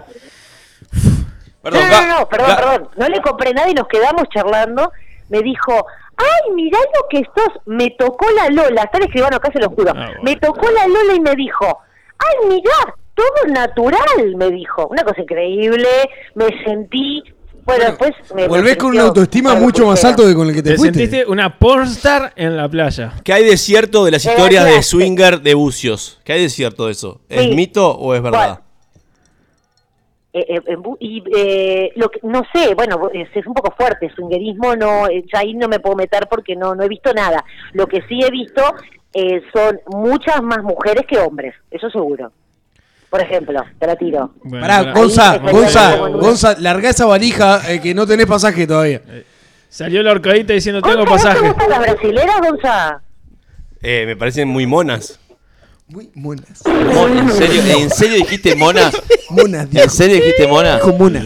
Perdón, no, no, no, perdón, perdón. No le compré nada y nos quedamos charlando. Me dijo, ay, mirá lo que estos... Me tocó la Lola. Está el escribano acá, se lo juro. Ah, bueno. Me tocó la Lola y me dijo, ay, mirá, todo natural, me dijo. Una cosa increíble. Me sentí... Bueno, después me... Volvés me con una autoestima bueno, mucho más alto que con el que te, Te fuiste. sentiste una pornstar en la playa. ¿Qué hay de cierto de las la historias de swinger de bucios? ¿Qué hay de cierto de eso? ¿Es Sí. mito o es verdad? Eh, eh, y eh, lo que, no sé, bueno, es, es un poco fuerte, swingerismo no, eh, ya ahí no me puedo meter porque no, no he visto nada. Lo que sí he visto eh, son muchas más mujeres que hombres, eso seguro. Por ejemplo, te la tiro. Bueno, Pará, pará. Gonza, Gonza, Gonza, larga esa valija eh, que no tenés pasaje todavía. Salió la horcadita diciendo tengo Gonza, ¿no te pasaje. gustan las brasileras, Gonza? Eh, me parecen muy monas. Muy monas. Mon- ¿En serio, ¿En serio dijiste monas? Monas, ¿En dijo. serio dijiste monas? Dijo monas.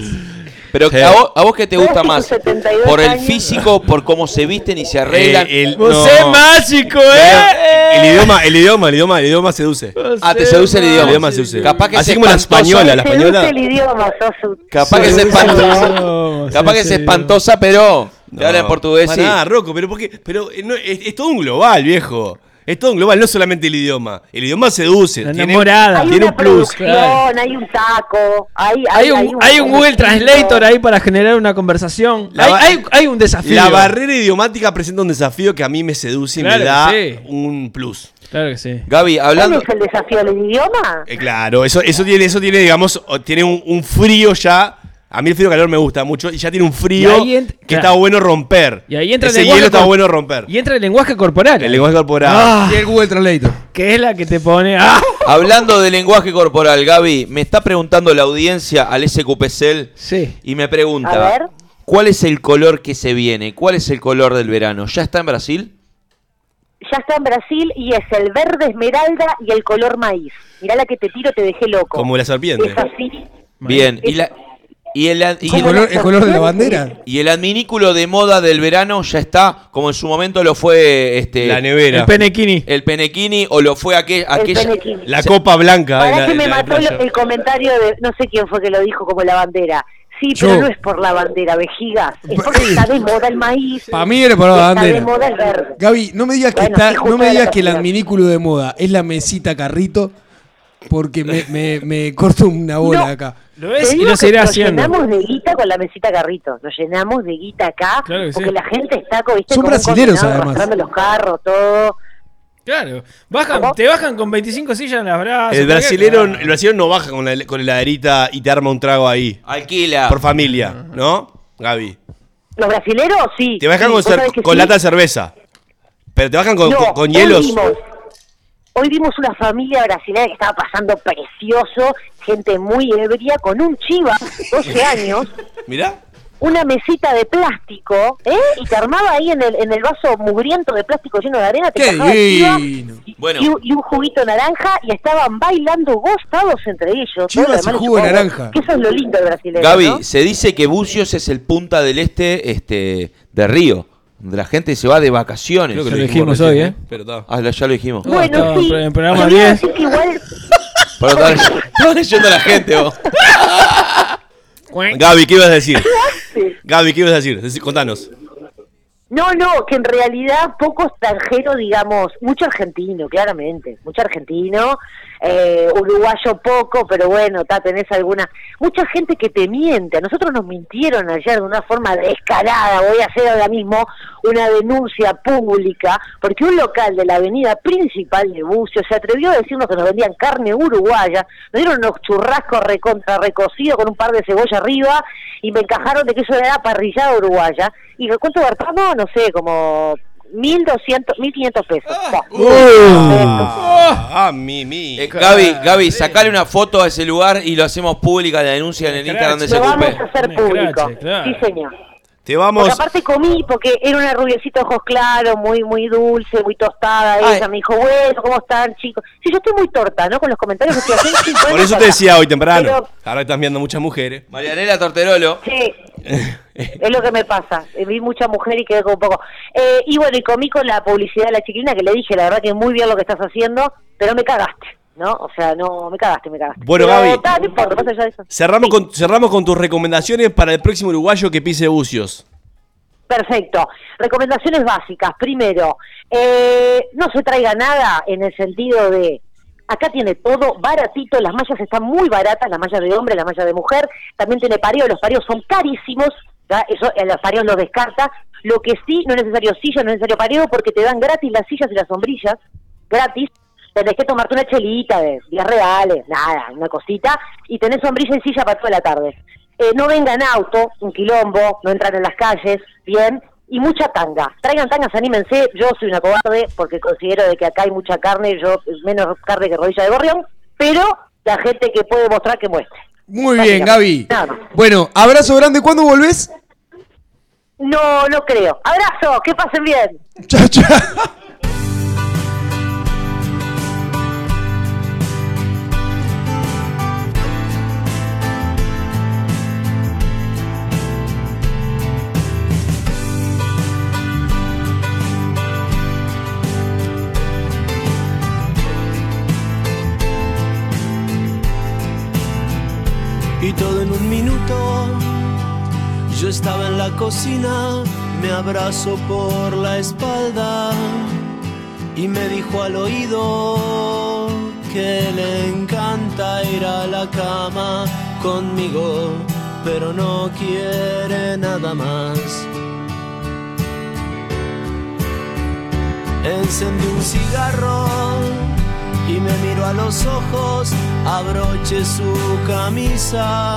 Pero Sí. a vos, ¿a vos qué te gusta más? con 72 ¿Por el físico, por cómo se visten y se arreglan? Eh, el, ¡Vos no. es mágico, eh! El idioma, el idioma, el idioma, el idioma seduce. Ah, te seduce el El idioma. idioma seduce. Capaz que Así es como la española, la Te seduce española. el idioma, sos Capaz que es espantosa. idioma, Capaz que es espantosa, pero te habla en portugués sí. Pará, Rocco, pero porque, pero eh, no, es, es todo un global, viejo. Es todo un global, no solamente el idioma. El idioma seduce. La tiene- enamorada. Hay Tiene una un plus. claro. hay un taco, hay, Hay un, hay un Google Translator ahí para generar una conversación. La Hay, ba- hay, hay un desafío. La barrera idiomática presenta un desafío que a mí me seduce y Claro me da sí. un plus. Claro que sí. Gaby, ¿Cuál hablando... es el desafío del idioma? Eh, claro, eso, eso tiene, eso tiene, digamos, tiene un, un frío ya. A mí el frío calor me gusta mucho y ya tiene un frío que claro. está bueno romper. Y ahí entra el Ese hielo está bueno romper. Y entra el lenguaje corporal. El lenguaje corporal. Ah, Y el Google Translator. que es la que te pone. ¡Ah! Hablando de lenguaje corporal, Gaby, me está preguntando la audiencia al SQPCL Sí. y me A pregunta, ver. ¿cuál es el color que se viene? ¿Cuál es el color del verano? ¿Ya está en Brasil? Ya está en Brasil y es el verde esmeralda y el color maíz. Mirá la que te tiro, te dejé loco. Como la serpiente. Es así. Bien, y, la, y, el, y, ¿El color, el color de la bandera? y el adminículo de moda del verano ya está, como en su momento lo fue este La nevera. El penequini. el penequini o lo fue aquel, El aquella... La copa blanca. Para en la- que me la mató el comentario de, no sé quién fue que lo dijo como la bandera. Sí, Yo. pero no es por la bandera, vejigas. Es porque está de moda el maíz. Para mí era por la Está de bandera. moda el verde. Gaby, no me digas que, Bueno, está, no me digas la que el adminículo de moda es la mesita carrito, porque me, me, me corto una bola No. acá. Lo es y lo seguirá nos haciendo. llenamos de guita con la mesita carrito. Nos llenamos de guita acá. Claro sí. porque la gente está ¿viste? Son como brasileros, además. los carros, todo. Claro. Bajan, ¿Cómo? te bajan con 25 sillas en las brazos. El brasilero, Claro. el brasilero no baja con la, con la heladerita y te arma un trago ahí. Alquila. Por familia, ¿no? Gaby. Los brasileros, sí. Te bajan sí, con, con sí. lata de cerveza. Pero te bajan con, No, con- con hielos. vimos- Hoy vimos una familia brasileña que estaba pasando precioso, gente muy ebria, con un chiva, 12 años, Mirá. una mesita de plástico, ¿eh? Y te armaba ahí en el, en el vaso mugriento de plástico lleno de arena, te ¡Qué el chiva y, Bueno. y un, y un juguito naranja y estaban bailando gozados entre ellos. Chivas y jugo de naranja. Que eso es lo lindo del brasileño, Gaby, ¿no? se dice que Bucios es el punta del este este de Río, donde la gente se va de vacaciones. Creo que lo lo dijimos hoy, ¿eh? Pero está. Ah, ya lo dijimos. No, Bueno, sí. en programa Yo iba a 10. decir que igual Pero estaba estaba leyendo a la gente, vos. Gaby, ¿qué ibas a decir? Gaby, ¿qué ibas a decir? Contanos. No, no, que en realidad poco extranjero, digamos, mucho argentino, claramente, mucho argentino, eh, uruguayo poco, pero bueno, ta, tenés alguna, mucha gente que te miente, a nosotros nos mintieron ayer de una forma descarada, voy a hacer ahora mismo una denuncia pública, porque un local de la avenida principal de Bucio se atrevió a decirnos que nos vendían carne uruguaya, nos dieron unos churrascos recontra recocidos con un par de cebolla arriba, y me encajaron de que eso era parrillada uruguaya, y cuánto gastamos, no sé, como 1.200, 1.500 pesos. Buah. Ah, mi, mi. Eh, Gaby, Gaby, sacale una foto a ese lugar y lo hacemos pública la denuncia en el Instagram de Lo vamos a SQP. hacer Un público. escrache, claro. Sí, señor. Te vamos. Porque aparte comí, porque era una rubiecita ojos claros, muy muy dulce, muy tostada. Ay. Ella me dijo, bueno, ¿cómo están, chicos? Sí, yo estoy muy torta, ¿no? Con los comentarios que estoy haciendo. sí, Por eso te decía hoy temprano. Pero, Ahora están viendo muchas mujeres. Marianela Torterolo. sí, es lo que me pasa. Vi mucha mujer y quedé como un poco. Eh, y bueno, y comí con la publicidad de la chiquilina que le dije, la verdad que muy bien lo que estás haciendo, pero me cagaste, ¿no? O sea, no, me cagaste, me cagaste. Bueno, Pero, Gaby. ta, no importa, más allá de eso. Cerramos, con, cerramos con tus recomendaciones para el próximo uruguayo que pise bucios. Perfecto. Recomendaciones básicas. Primero, eh, no se traiga nada en el sentido de, acá tiene todo baratito, las mallas están muy baratas, las mallas de hombre, las mallas de mujer, también tiene pareo, los pareos son carísimos, ¿ya? eso eh, los pareos los descarta. Lo que sí, no es necesario silla, no es necesario pareo, porque te dan gratis las sillas y las sombrillas, gratis. Tenés que tomarte una chelita de días reales, nada, una cosita, y tenés sombrilla y silla para toda la tarde. Eh, no vengan auto, un quilombo, no entran en las calles, bien, y mucha tanga. Traigan tangas, anímense, yo soy una cobarde porque considero de que acá hay mucha carne, yo menos carne que rodilla de gorrión, pero la gente que puede mostrar que muestre. Muy bien, Gaby. Nada. Bueno, abrazo grande. ¿Cuándo volvés? No, no creo. Abrazo, que pasen bien. Chao, chao. Yo estaba en la cocina, me abrazó por la espalda y me dijo al oído que le encanta ir a la cama conmigo, pero no quiere nada más. Encendí un cigarro y me miró a los ojos, abroché su camisa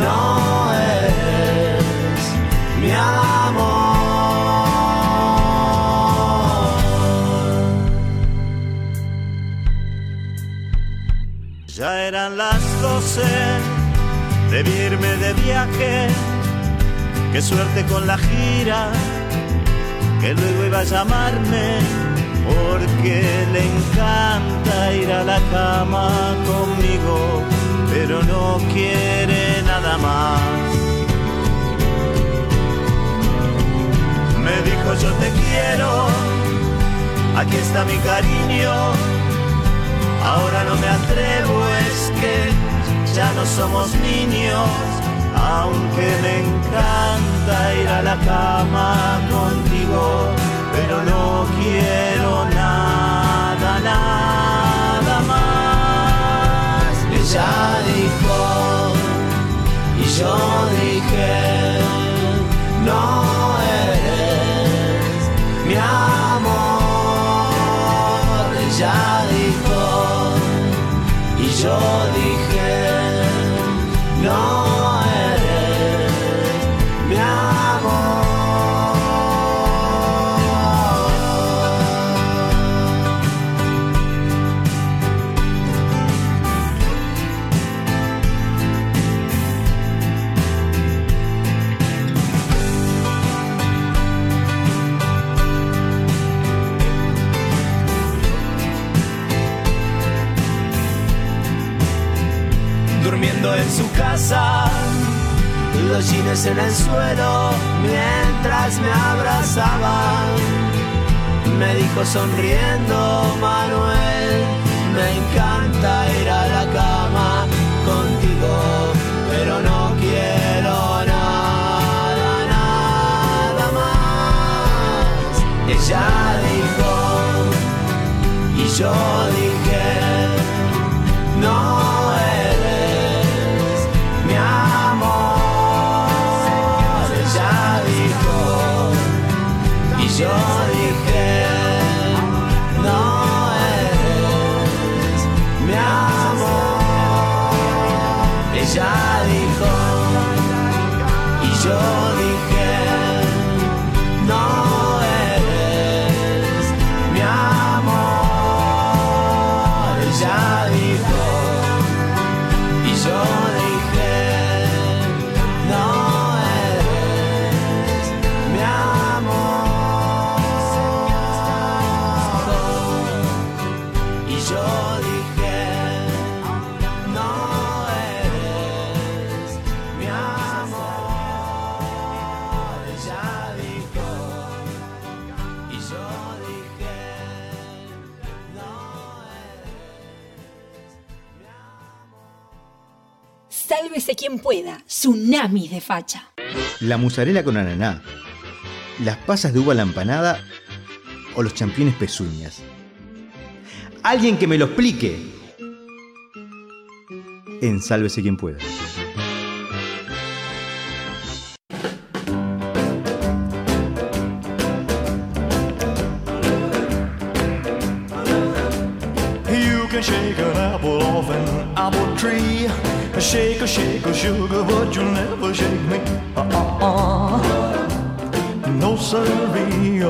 no eres mi amor. Ya eran las doce, debí irme de viaje. Qué suerte con la gira, que luego iba a llamarme, porque le encanta ir a la cama conmigo, pero no quiere Me dijo yo te quiero, aquí está mi cariño. Ahora no me atrevo, es que ya no somos niños, aunque me encanta ir a la cama contigo, pero no quiero nada, nada más. Ella dijo y yo dije, no mi amor. Ella dijo y yo dije, no los jeans en el suelo mientras me abrazaban. Me dijo sonriendo, Manuel, me encanta ir a la cama contigo, pero no quiero nada, nada más. Ella dijo, y yo dije, no yo dije no eres mi amor ella dijo y yo Quien pueda. Tsunami de facha. La musarela con ananá, las pasas de uva a la empanada o los championes pezuñas. Alguien que me lo explique. En Sálvese quien pueda. No siree.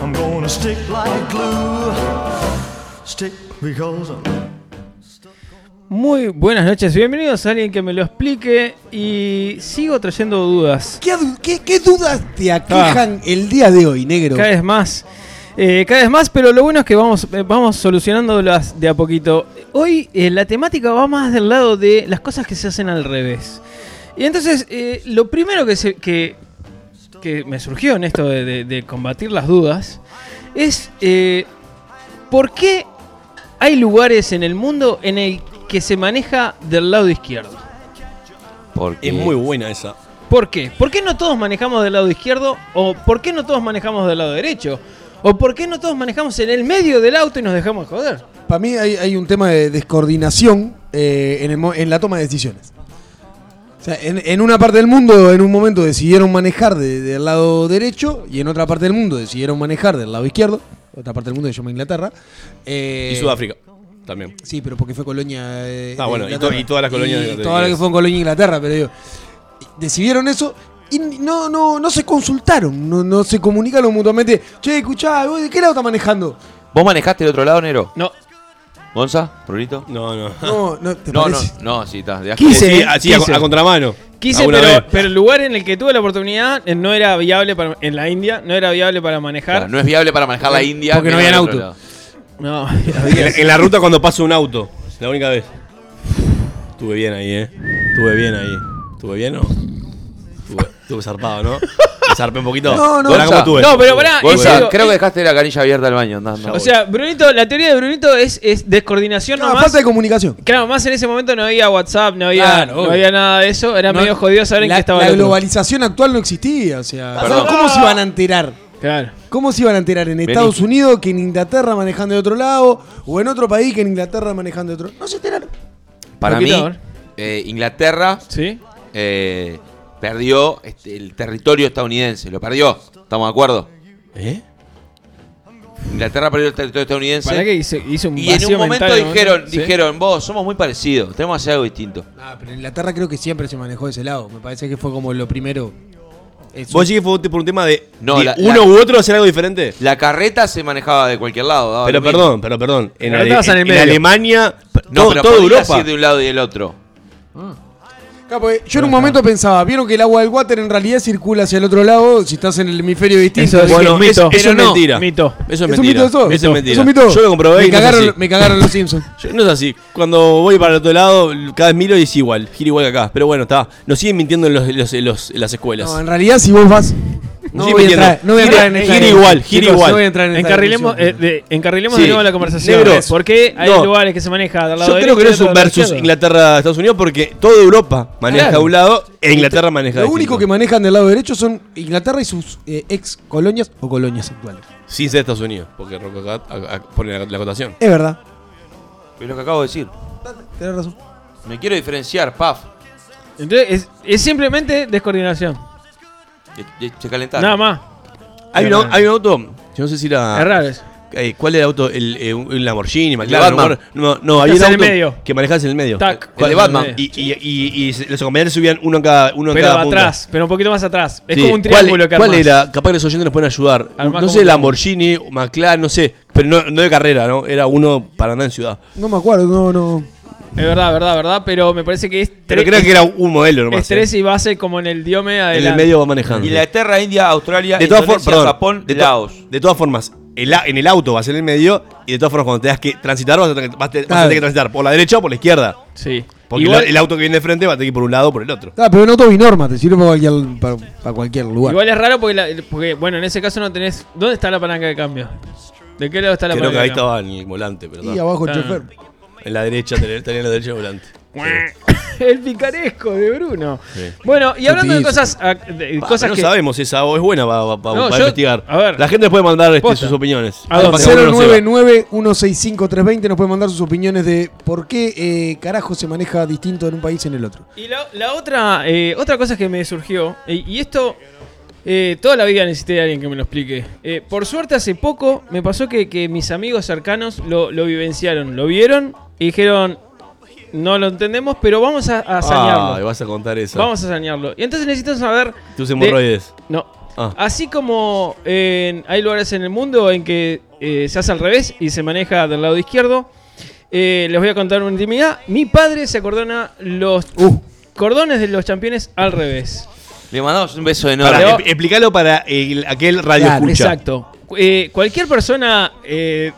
I'm gonna stick like glue. Stick because I'm Muy buenas noches, bienvenidos a alguien que me lo explique y sigo trayendo dudas. ¿Qué, du- qué- qué dudas te aquejan el día de hoy, negro? Cada vez más. Eh, cada vez más, pero lo bueno es que vamos, eh, vamos solucionándolas de a poquito. Hoy eh, la temática va más del lado de las cosas que se hacen al revés. Y entonces, eh, lo primero que, se- que, que me surgió en esto de, de- de combatir las dudas es eh, por qué hay lugares en el mundo en el que se maneja del lado izquierdo. Porque Es muy buena esa. ¿Por qué? ¿Por qué no todos manejamos del lado izquierdo? ¿O por qué no todos manejamos del lado derecho? ¿O por qué no todos manejamos en el medio del auto y nos dejamos joder? Para mí hay, hay un tema de descoordinación eh, en, el en la toma de decisiones. O sea, en, en una parte del mundo, en un momento decidieron manejar de- del lado derecho y en otra parte del mundo decidieron manejar del lado izquierdo. Otra parte del mundo se llama Inglaterra. Eh, Y Sudáfrica también. Sí, pero porque fue colonia. eh, Ah, de bueno, y Inglaterra. to- y todas las colonias Y de- todas las que fueron colonia de Inglaterra, pero digo. Decidieron eso y no, no, no se consultaron, no, no se comunicaron mutuamente. Che, escuchá, ¿vos de qué lado estás manejando? ¿Vos manejaste el otro lado, Nero? No. ¿Gonza? ¿Brunito? No, no. No, no, ¿te No, no, no, sí, está. de Quise, Sí, así a, quise. a contramano. Quise, pero, pero el lugar en el que tuve la oportunidad eh, no era viable para, en la India, no era viable para manejar. Claro, no es viable para manejar la India. Porque no otro auto. lado. No, En, la- en la ruta cuando pasa un auto. La única vez. Estuve bien ahí, eh. Estuve bien ahí. ¿Estuve bien o? Estuve, zarpado, ¿no? Me zarpé un poquito. No, no. Ahora, ¿cómo estuve? No, pero pará, en serio, creo que dejaste la canilla abierta del baño. andá, andá. O sea, Brunito, la teoría de Brunito es, es descoordinación No, nomás. falta de comunicación. Claro, más en ese momento no había WhatsApp, no había, Claro, no obvio. había nada de eso. Era No, medio jodido saber en la, qué estaba la el otro. globalización actual no existía, o sea, Perdón. ¿cómo se iban a enterar? Claro. ¿Cómo se iban a enterar en Estados Unidos que en Inglaterra manejan de otro lado o en otro país que en Inglaterra manejan de otro? No se enteraron. Para Poquito, mí, a ver. eh, Inglaterra ¿Sí? eh, perdió este, el territorio estadounidense. Lo perdió. ¿Estamos de acuerdo? ¿Eh? Inglaterra perdió el territorio estadounidense. ¿Para qué hice, hice un Y en un momento mental en un dijeron, momento? ¿Sí? dijeron, vos, somos muy parecidos, tenemos que hacer algo distinto. Ah, pero en Inglaterra creo que siempre se manejó de ese lado. Me parece que fue como lo primero. Eso. ¿Vos decís que fue por un tema de, No, de la- uno la- u otro hacer algo diferente? La carreta se manejaba de cualquier lado. Pero perdón, pero perdón. En, Ale- en el en. Alemania, No, todo, pero toda Europa. ir de un lado y del otro. Claro, yo en un momento pensaba, vieron que el agua del water en realidad circula hacia el otro lado si estás en el hemisferio distinto. Eso es mito. eso es no, mentira. mito. Eso es ¿Es un mentira. mito eso? Eso es mentira. ¿Es mito? Yo lo comprobé me y no es cagaron, así. me cagaron los Simpsons. Yo- no es así. Cuando voy para el otro lado, cada vez miro y es igual. Gira igual que acá. Pero bueno, está. Nos siguen mintiendo en, los, en los- en los- en las escuelas. No, en realidad si vos vas... No Sí, voy, entrar, no voy a Gira- entrar en esta gira igual, gira igual. No voy a entrar en esta Encarrilemos, eh, de- encarrilemos Sí. de nuevo la conversación. Negros. ¿Por qué hay No. lugares que se maneja del lado Yo creo derecho que no es un versus? Inglaterra-Estados Unidos porque toda Europa maneja Claro. a un lado e Inglaterra maneja Lo único que manejan del lado derecho son Inglaterra y sus eh, ex colonias o colonias actuales. Sin ser Estados Unidos, porque a- pone la, la acotación. Es verdad. Es lo que acabo de decir. Tenés razón. Me quiero diferenciar, paf. Entonces es, es simplemente descoordinación. Se calentaron. Nada más. Hay un, au- hay un auto, yo no sé si era... Es raro eso. eh, ¿Cuál era el auto? El, eh, un un Lamborghini, McLaren. Batman. No, no, había un Estás en auto el medio. que manejabas en el medio. Tac. El de Batman. Y, y, y, y los acompañantes subían uno en cada, uno en Pero cada punta. atrás, pero un poquito más atrás. Es Sí. como un ¿Cuál- triángulo que ¿Cuál, armás. era? Capaz que los oyentes nos pueden ayudar. Armás no como sé, un Lamborghini, McLaren, no sé. Pero no, no de carrera, ¿no? Era uno para andar en ciudad. No me acuerdo, no, no. Es verdad, verdad, verdad, pero me parece que es Pero creo que era un modelo nomás. es tres ¿eh? y base como en el diome En el medio va manejando. Inglaterra, India, Australia, De todas formas, Indonesia, perdón, Japón, de, Laos. de todas formas, el en el auto vas en el medio y de todas formas cuando tengas que transitar vas a, tener que- vas vas a tener que transitar por la derecha o por la izquierda. Sí. Porque Igual- el, auto que viene de frente va a tener que ir por un lado o por el otro. Ah, pero en auto binorma, te sirve para cualquier, para, para cualquier lugar. Igual es raro porque, la- porque, bueno, en ese caso no tenés. ¿Dónde está la palanca de cambio? ¿De qué lado está la Creo que palanca ahí de cambio? estaba en el volante, pero y está. abajo el Ah. chofer. En la derecha, tenía tenía en la derecha volante. el picaresco de Bruno. Sí. Bueno, y hablando de cosas, ah, de- Pa, cosas no que. sabemos esa o es buena para, para, No, para yo- investigar. a ver. la gente puede mandar este, Posta. sus opiniones. ¿A dónde? Para que uno lo sepa. 099-165-320 nos puede mandar sus opiniones de por qué eh, carajo se maneja distinto en un país en el otro. Y la, la otra, eh, otra cosa que me surgió, y, y esto eh, toda la vida necesité de alguien que me lo explique. Eh, por suerte hace poco me pasó que, que mis amigos cercanos lo, lo vivenciaron, lo vieron y dijeron, no lo entendemos, pero vamos a, a sanearlo. Ah, vas a contar eso. Vamos a sanearlo. Y entonces necesito saber... Tus de- hemorroides. No. Ah. Así como en- hay lugares en el mundo en que eh, se hace al revés y se maneja del lado izquierdo, eh, les voy a contar una intimidad. Mi padre se acordona los cordones de los campeones al revés. Le mandamos un beso enorme. ep- explícalo para el- aquel radio Claro, escucha. Exacto. Eh, cualquier persona, eh,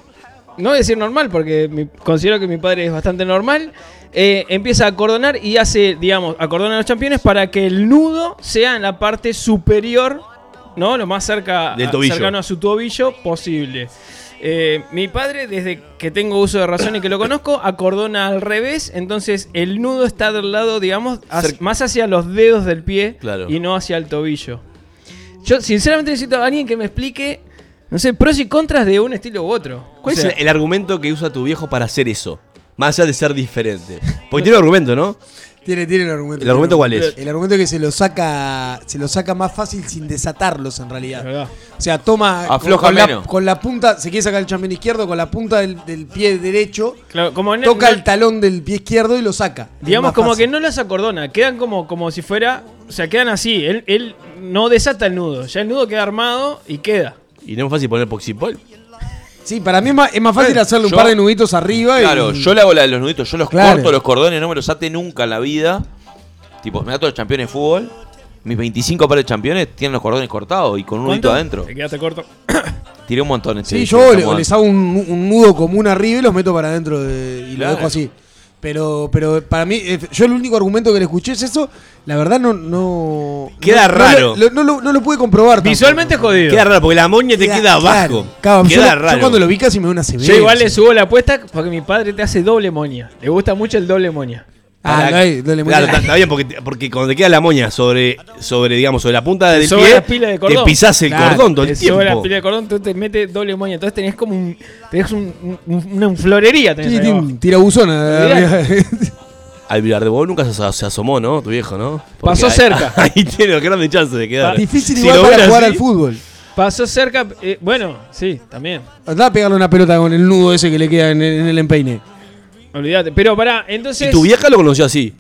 no voy a decir normal, porque mi- considero que mi padre es bastante normal, eh, empieza a acordonar y hace, digamos, acordona los campeones para que el nudo sea en la parte superior, ¿no? Lo más cerca, Del a- tobillo. cercano a su tobillo posible. Eh, mi padre, desde que tengo uso de razón y que lo conozco, acordona al revés, entonces el nudo está del lado, digamos, más hacia los dedos del pie Claro. y no hacia el tobillo. Yo sinceramente necesito a alguien que me explique, no sé, pros y contras de un estilo u otro. ¿Cuál O sea, es el, el argumento que usa tu viejo para hacer eso? Más allá de ser diferente. Porque tiene un argumento, ¿no? Tiene, tiene el argumento. ¿El argumento cuál es? El argumento es que se lo saca se lo saca más fácil sin desatarlos en realidad. O sea, toma Afloja con, la, menos. con la punta, se quiere sacar el champión izquierdo con la punta del, del pie derecho, Claro, como en- toca el talón del pie izquierdo y lo saca. Digamos como fácil. que no las acordona, quedan como, como si fuera, o sea, quedan así. Él, él no desata el nudo, ya el nudo queda armado y queda. Y no es fácil poner poxipol. Sí, para mí es más, es más fácil hacerle un par de nuditos arriba Claro, y yo le hago la de los nuditos, yo los Claro. corto los cordones, no me los ate nunca en la vida. Tipo, me da todos los campeones de fútbol. Mis 25 pares de campeones tienen los cordones cortados y con un nudito ¿Cuánto? adentro. Te quedaste corto. Tiré un montón. este- Sí, este yo le- estamos les hago un, un nudo común arriba y los meto para adentro de- y Claro. lo dejo así. Pero, pero para mí, eh, yo el único argumento que le escuché es eso. La verdad no. no Queda no- no raro. no, lo, no lo pude comprobar. tampoco. Visualmente jodido. Queda raro, porque la moña te Queda- claro, abajo. claro, queda raro. yo cuando lo vi casi me da una CB. Yo igual le subo la apuesta porque mi padre te hace doble moña. Le gusta mucho el doble moña. Ah, no hay- muy Claro, está, está bien, porque, porque cuando te queda la moña sobre, sobre digamos, sobre la punta del Sobre pie, la pila de cordón. te pisás el Claro, cordón todo el la tiempo. pila de cordón, tú te metes doble moña. Entonces tenés como un. Tenés un, un- una un florería. Tenés Sí, ahí tiene abajo. Olvidate. Al Vilar de Bob nunca se, se asomó, ¿no? Tu viejo, ¿no? Pasó ahí- cerca. Ahí tiene grandes chances de quedar. Difícil Si igual lo para ven jugar así- al fútbol. Pasó cerca. eh, bueno, sí, también. Andá a pegarle una pelota con el nudo ese que le queda en el, en el empeine. Olvídate. Pero pará, entonces. Y tu vieja lo conoció así.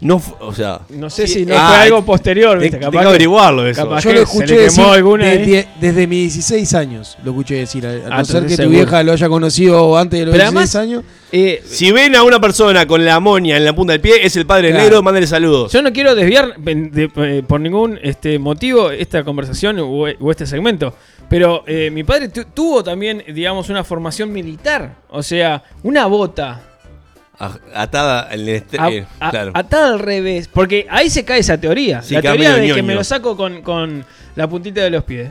No, o sea. No sé si no Ah, fue algo posterior, te- ¿viste? tengo Capaz que que- averiguarlo eso. capaz Yo que lo se escuché decir quemó alguna de- ahí. de- desde mis 16 años. Lo escuché decir. A, a Ah, no ser que tu seguro. vieja lo haya conocido antes de los Pero 16 además, años. eh, Si ven a una persona con la moña en la punta del pie, es el padre Claro. negro, mándale saludos. Yo no quiero desviar de- eh, por ningún este, motivo esta conversación o, o este segmento. Pero eh, mi padre tu- tuvo también, digamos, una formación militar. O sea, una bota Atada en el este- a- eh, claro. atada al revés. Porque ahí se cae esa teoría. Sí, la teoría de que me lo saco con, con la puntita de los pies.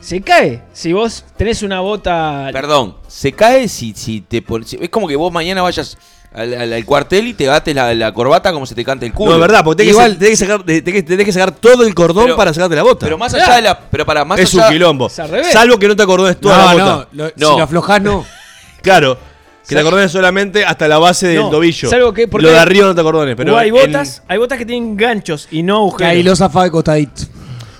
Se cae si vos tenés una bota. Perdón, se cae si, si te Es como que vos mañana vayas al, al- al cuartel y te gates la, la corbata como se te cante el culo. No, es verdad, porque tenés, Igual- que, tenés que sacar, tenés que- tenés que sacar todo el cordón Pero- para sacarte la bota. Pero más allá de la. Pero para más es allá- un quilombo. Es al revés. Salvo que no te acordones toda la No, bota. no, lo- No. Si lo aflojás, no. Claro. Que te acordones solamente hasta la base del No, tobillo. salvo que- porque- Lo de arriba no te acordones. Pero o hay en- botas, hay botas que tienen ganchos y no Que agujeros. ahí lo zafaba de costadito.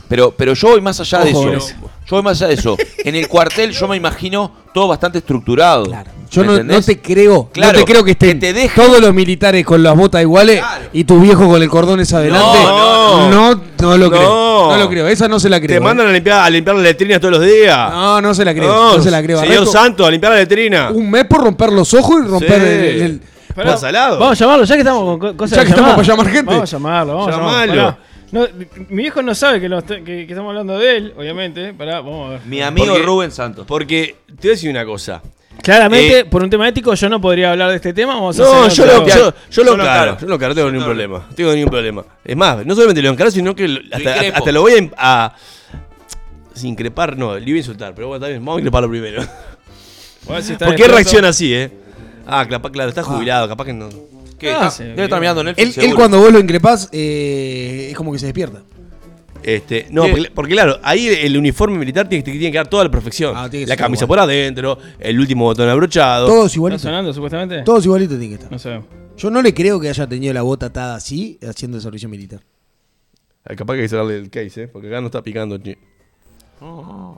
Pero, pero yo voy más allá de Ojo eso. Yo voy más allá de eso. En el cuartel yo me imagino todo bastante estructurado. Yo ¿Me no, no te creo, Claro, no te creo que estén te dejen- todos los militares con las botas iguales y tu viejo con el cordón ese adelante. No, no, no lo creo. No. No lo creo, esa no se la creo. Te ¿eh? mandan a limpiar, a limpiar las letrinas todos los días. No, no se la creo. No, se la creo. Señor Barreto, Santo, a limpiar la letrina. un mes por romper los ojos y romper Sí. el, el- Pará, Pasa salado. Vamos a llamarlo, ya que estamos con co- cosas Ya de que estamos para llamar gente. Vamos a llamarlo, vamos Llamalo. a llamarlo. Pará. No, mi viejo no sabe que, lo est- que- que estamos hablando de él, obviamente. Pará, vamos a ver. Mi amigo Porque- Rubén Santos. Porque te voy a decir una cosa. Claramente, Eh, por un tema ético, yo no podría hablar de este tema. Vamos a No, hacer yo lo, yo, yo lo Yo lo encaro, yo lo encaro, no tengo ningún problema. No tengo ningún problema. Es más, no solamente lo encaro, sino que lo- hasta, hasta lo voy a, in- a- Sin increpar, no, le iba a insultar, pero bueno, también, vamos a increparlo primero. Si ¿Por qué reacciona así, eh? Ah, claro, claro, está jubilado, capaz que no. ¿Qué? Ah, Está- sí, debe estar mirando Netflix. él, él seguro. cuando vos lo increpás eh, es como que se despierta. Este, no, porque, porque claro, ahí el uniforme militar tiene, que- tiene que dar toda la perfección. Ah, tiene que la ser camisa igual. por adentro, el último botón abrochado. Todos ¿Está igualitos. sonando supuestamente? Todos igualitos tienen que estar. No sé. Yo no le creo que haya tenido la bota atada así haciendo el servicio militar. Ah, Capaz que hay que sacarle el case, ¿eh? Porque acá no está picando. che. No.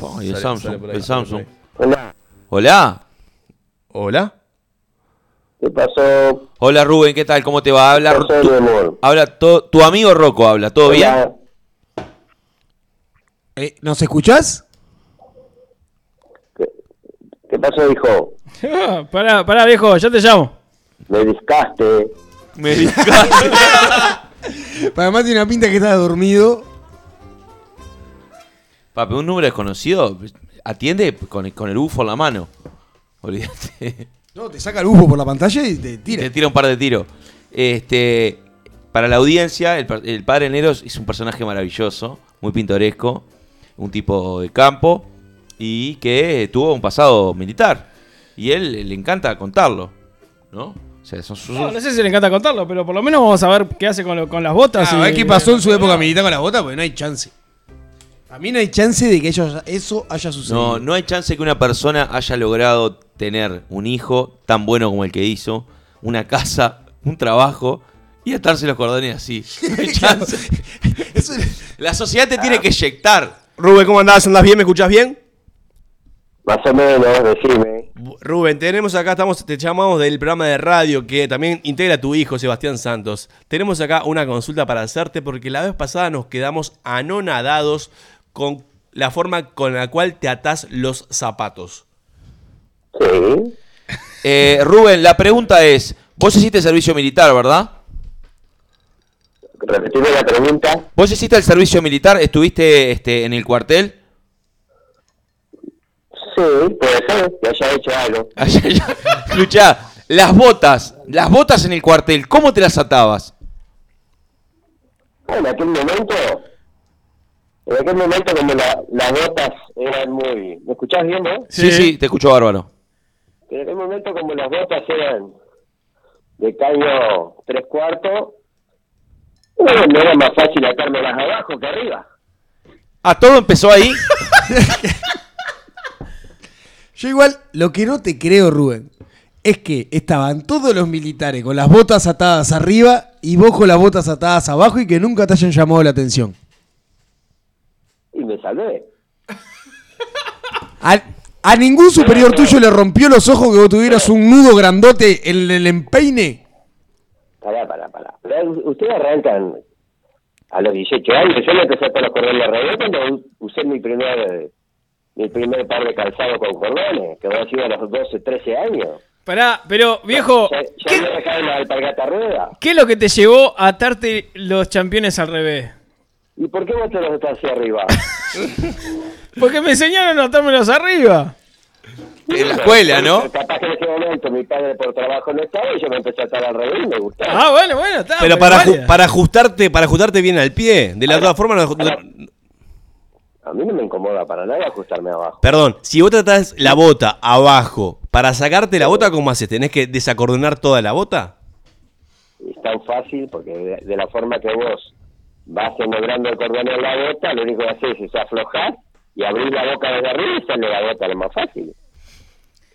Oh, y el Sale- Samsung, sale por ahí, el sale por Samsung. ahí. Hola, Hola. ¿Hola? ¿qué pasó? Hola Rubén, ¿qué tal? ¿Cómo te va? Habla, ¿Qué pasó, tu, mi amor? habla to- tu amigo Rocco, habla. ¿Todo bien? Eh, ¿Nos escuchás? ¿Qué, qué pasó, hijo? pará, pará, viejo, ya te llamo. Me discaste. Me dijo. Además tiene una pinta que está dormido. Papi, un número desconocido. Atiende con, con el UFO en la mano. Olvídate. No, te saca el bufo por la pantalla y te tira. Te tira un par de tiros. Este, para la audiencia, el, padre Neros es un personaje maravilloso, muy pintoresco, un tipo de campo y que tuvo un pasado militar. Y él le encanta contarlo, ¿no? O sea, son sus- No, no sé si le encanta contarlo, pero por lo menos vamos a ver qué hace con, lo- con las botas. Ah, a y- ver qué pasó en su época militar con la bota, porque no hay chance. A mí no hay chance de que eso haya sucedido. No, no hay chance que una persona haya logrado tener un hijo tan bueno como el que hizo, una casa, un trabajo y atarse los cordones así. No hay chance. Eso es- La sociedad te tiene que eyectar. Rubén, ¿cómo andás? ¿Andás bien? ¿Me escuchás bien? Más o menos, decime. Rubén, tenemos acá, estamos, te llamamos del programa de radio que también integra a tu hijo, Sebastián Santos. Tenemos acá una consulta para hacerte porque la vez pasada nos quedamos anonadados con la forma con la cual te atás los zapatos. Sí. Eh, Rubén, la pregunta es, vos hiciste servicio militar, ¿verdad? Repetime la pregunta. ¿Vos hiciste el servicio militar? ¿Estuviste este, en el cuartel? Sí, puede ser que haya hecho algo. Escuchá, las botas, las botas en el cuartel, ¿cómo te las atabas? En aquel momento, en aquel momento como la- las botas eran muy... ¿Me escuchás bien, no? Sí, sí, te escucho bárbaro. En aquel momento como las botas eran de caño tres cuartos, bueno, no era más fácil atármelas abajo que arriba. Ah, todo empezó ahí. Yo igual, lo que no te creo, Rubén, es que estaban todos los militares con las botas atadas arriba y vos con las botas atadas abajo y que nunca te hayan llamado la atención. Y me salvé. A, a ningún superior tuyo le rompió los ojos que vos tuvieras un nudo grandote en el empeine. Pará, pará, pará. Pero Ustedes arrancan a los 18 años. Yo me empecé a los cordones al revés cuando usé mi primer mi primer par de calzado con cordones, que habrá sido a los 12, 13 años. Pará, pero viejo, Ya, rueda. ¿qué es lo que te llevó a atarte los championes al revés? ¿Y por qué vos te los estás hacia arriba? Porque me enseñaron a atármelos arriba. En la escuela, ¿no? Capaz que en ese momento mi padre por trabajo no estaba y yo me empecé a estar al revés y me gustaba. Ah, bueno, bueno, está. Pero para, ju- para ajustarte, para ajustarte bien al pie. De la otra forma, no- no- A mí no me incomoda para nada ajustarme abajo. perdón, si vos tratás la bota abajo, para sacarte la bota, ¿cómo haces? ¿Tenés que desacordonar toda la bota? Es tan fácil porque de, de la forma que vos vas enhebrando el cordón en la bota, lo único que haces es aflojar y abrir la boca desde arriba y sale la bota lo más fácil.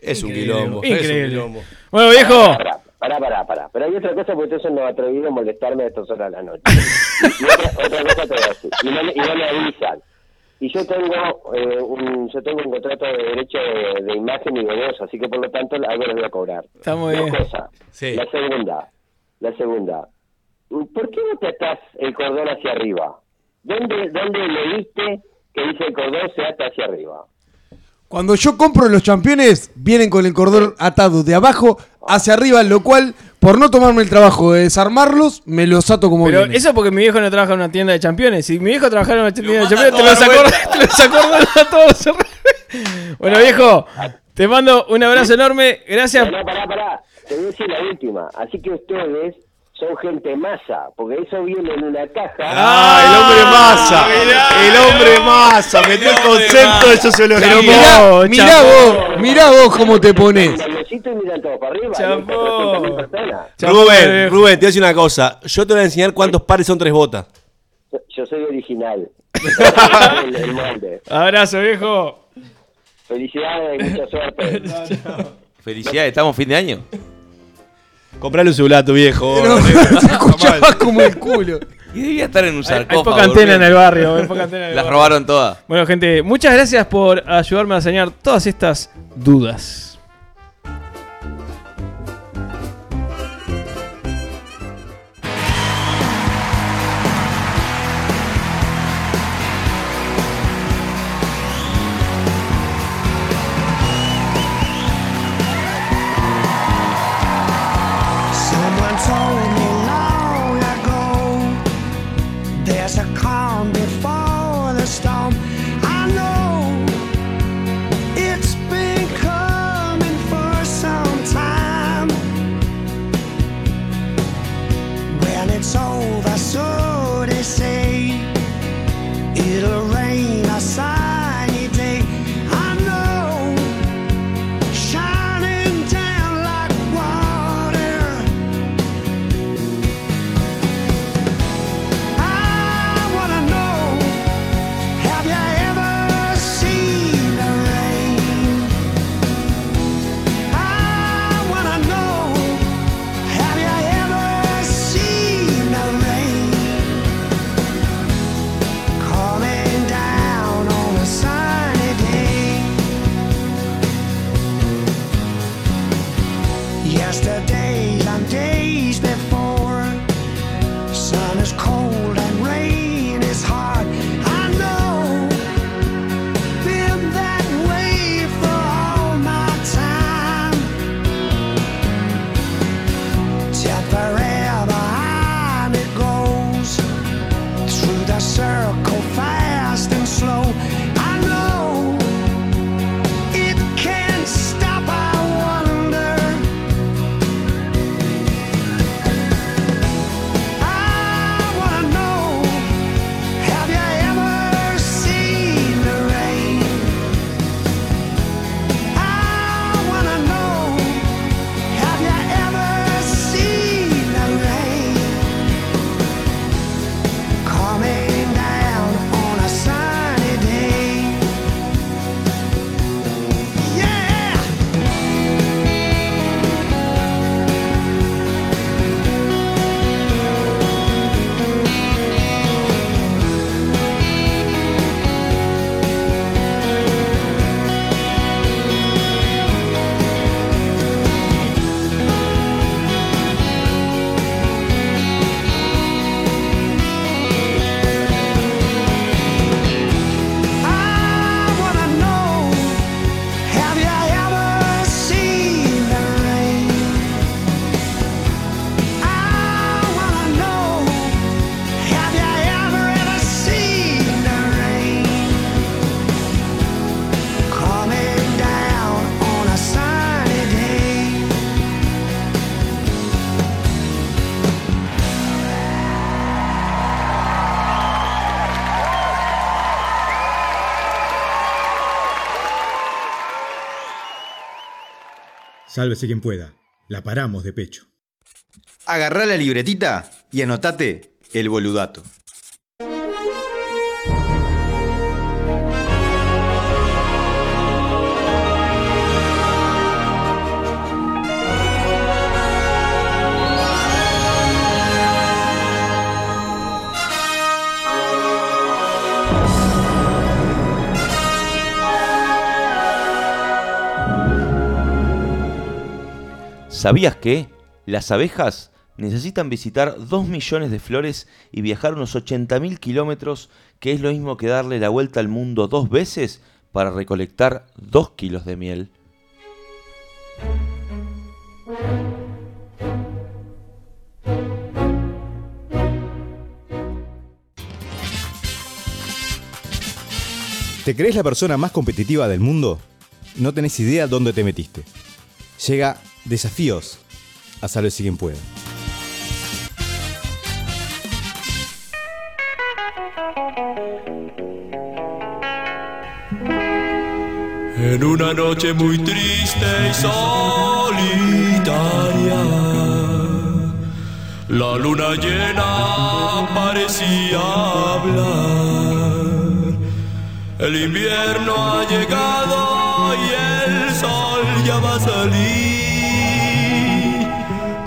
Es un Increíble, quilombo. es un increíble. quilombo. Bueno, viejo. Pará, pará, pará, pará. Pero hay otra cosa porque ustedes son atrevidos a molestarme a estas horas de la noche. Y otra, otra cosa te voy a decir. Y no, me- y no me avisan. y yo tengo eh, un yo tengo un contrato de derecho de, de imagen y de voz, así que por lo tanto algo les voy a cobrar. Está muy Dos bien. cosas. La segunda, la segunda. ¿Por qué no te atás el cordón hacia arriba? ¿Dónde, dónde leíste que dice el cordón se ata hacia arriba? Cuando yo compro los campeones, vienen con el cordón atado de abajo hacia arriba, lo cual, por no tomarme el trabajo de desarmarlos, me los ato como Pero vienen. eso porque mi viejo no trabaja en una tienda de championes. Si mi viejo trabajara en una tienda de championes, te los te los acordás a todos. bueno, viejo, te mando un abrazo enorme. Gracias. Pará, pará, pará. Te voy a decir la última. Así que ustedes son gente masa, porque eso viene en una caja. ¡Ah, el hombre masa! el hombre masa, metió el concepto de sociología. Pero mirá, mirá vos, mirá vos cómo te pones. Callecito y miran todos para arriba. y hay 300.000 personas. Rubén, Rubén, te voy a decir una cosa. Yo te voy a enseñar cuántos pares son tres botas. Yo- soy original. el, el molde. Abrazo, viejo. Felicidades y mucha suerte. Felicidades, estamos fin de año. Comprale un celular a tu viejo. Pero negro. se escuchaba como el culo. Y debía estar en un sarcófago. hay poca antena en el barrio. Hay poca antena en el Las barrio. robaron todas. Bueno, gente, muchas gracias por ayudarme a enseñar todas estas dudas. Sálvese quien pueda. La paramos de pecho. Agarrá la libretita y anotate el boludato. ¿Sabías que las abejas necesitan visitar 2 millones de flores y viajar unos 80.000 kilómetros, que es lo mismo que darle la vuelta al mundo dos veces para recolectar 2 kilos de miel? ¿Te crees la persona más competitiva del mundo? No tenés idea dónde te metiste. Llega Desafíos a Sálvese quien pueda. En una noche muy triste y solitaria, la luna llena parecía hablar. El invierno ha llegado y el sol ya va a salir,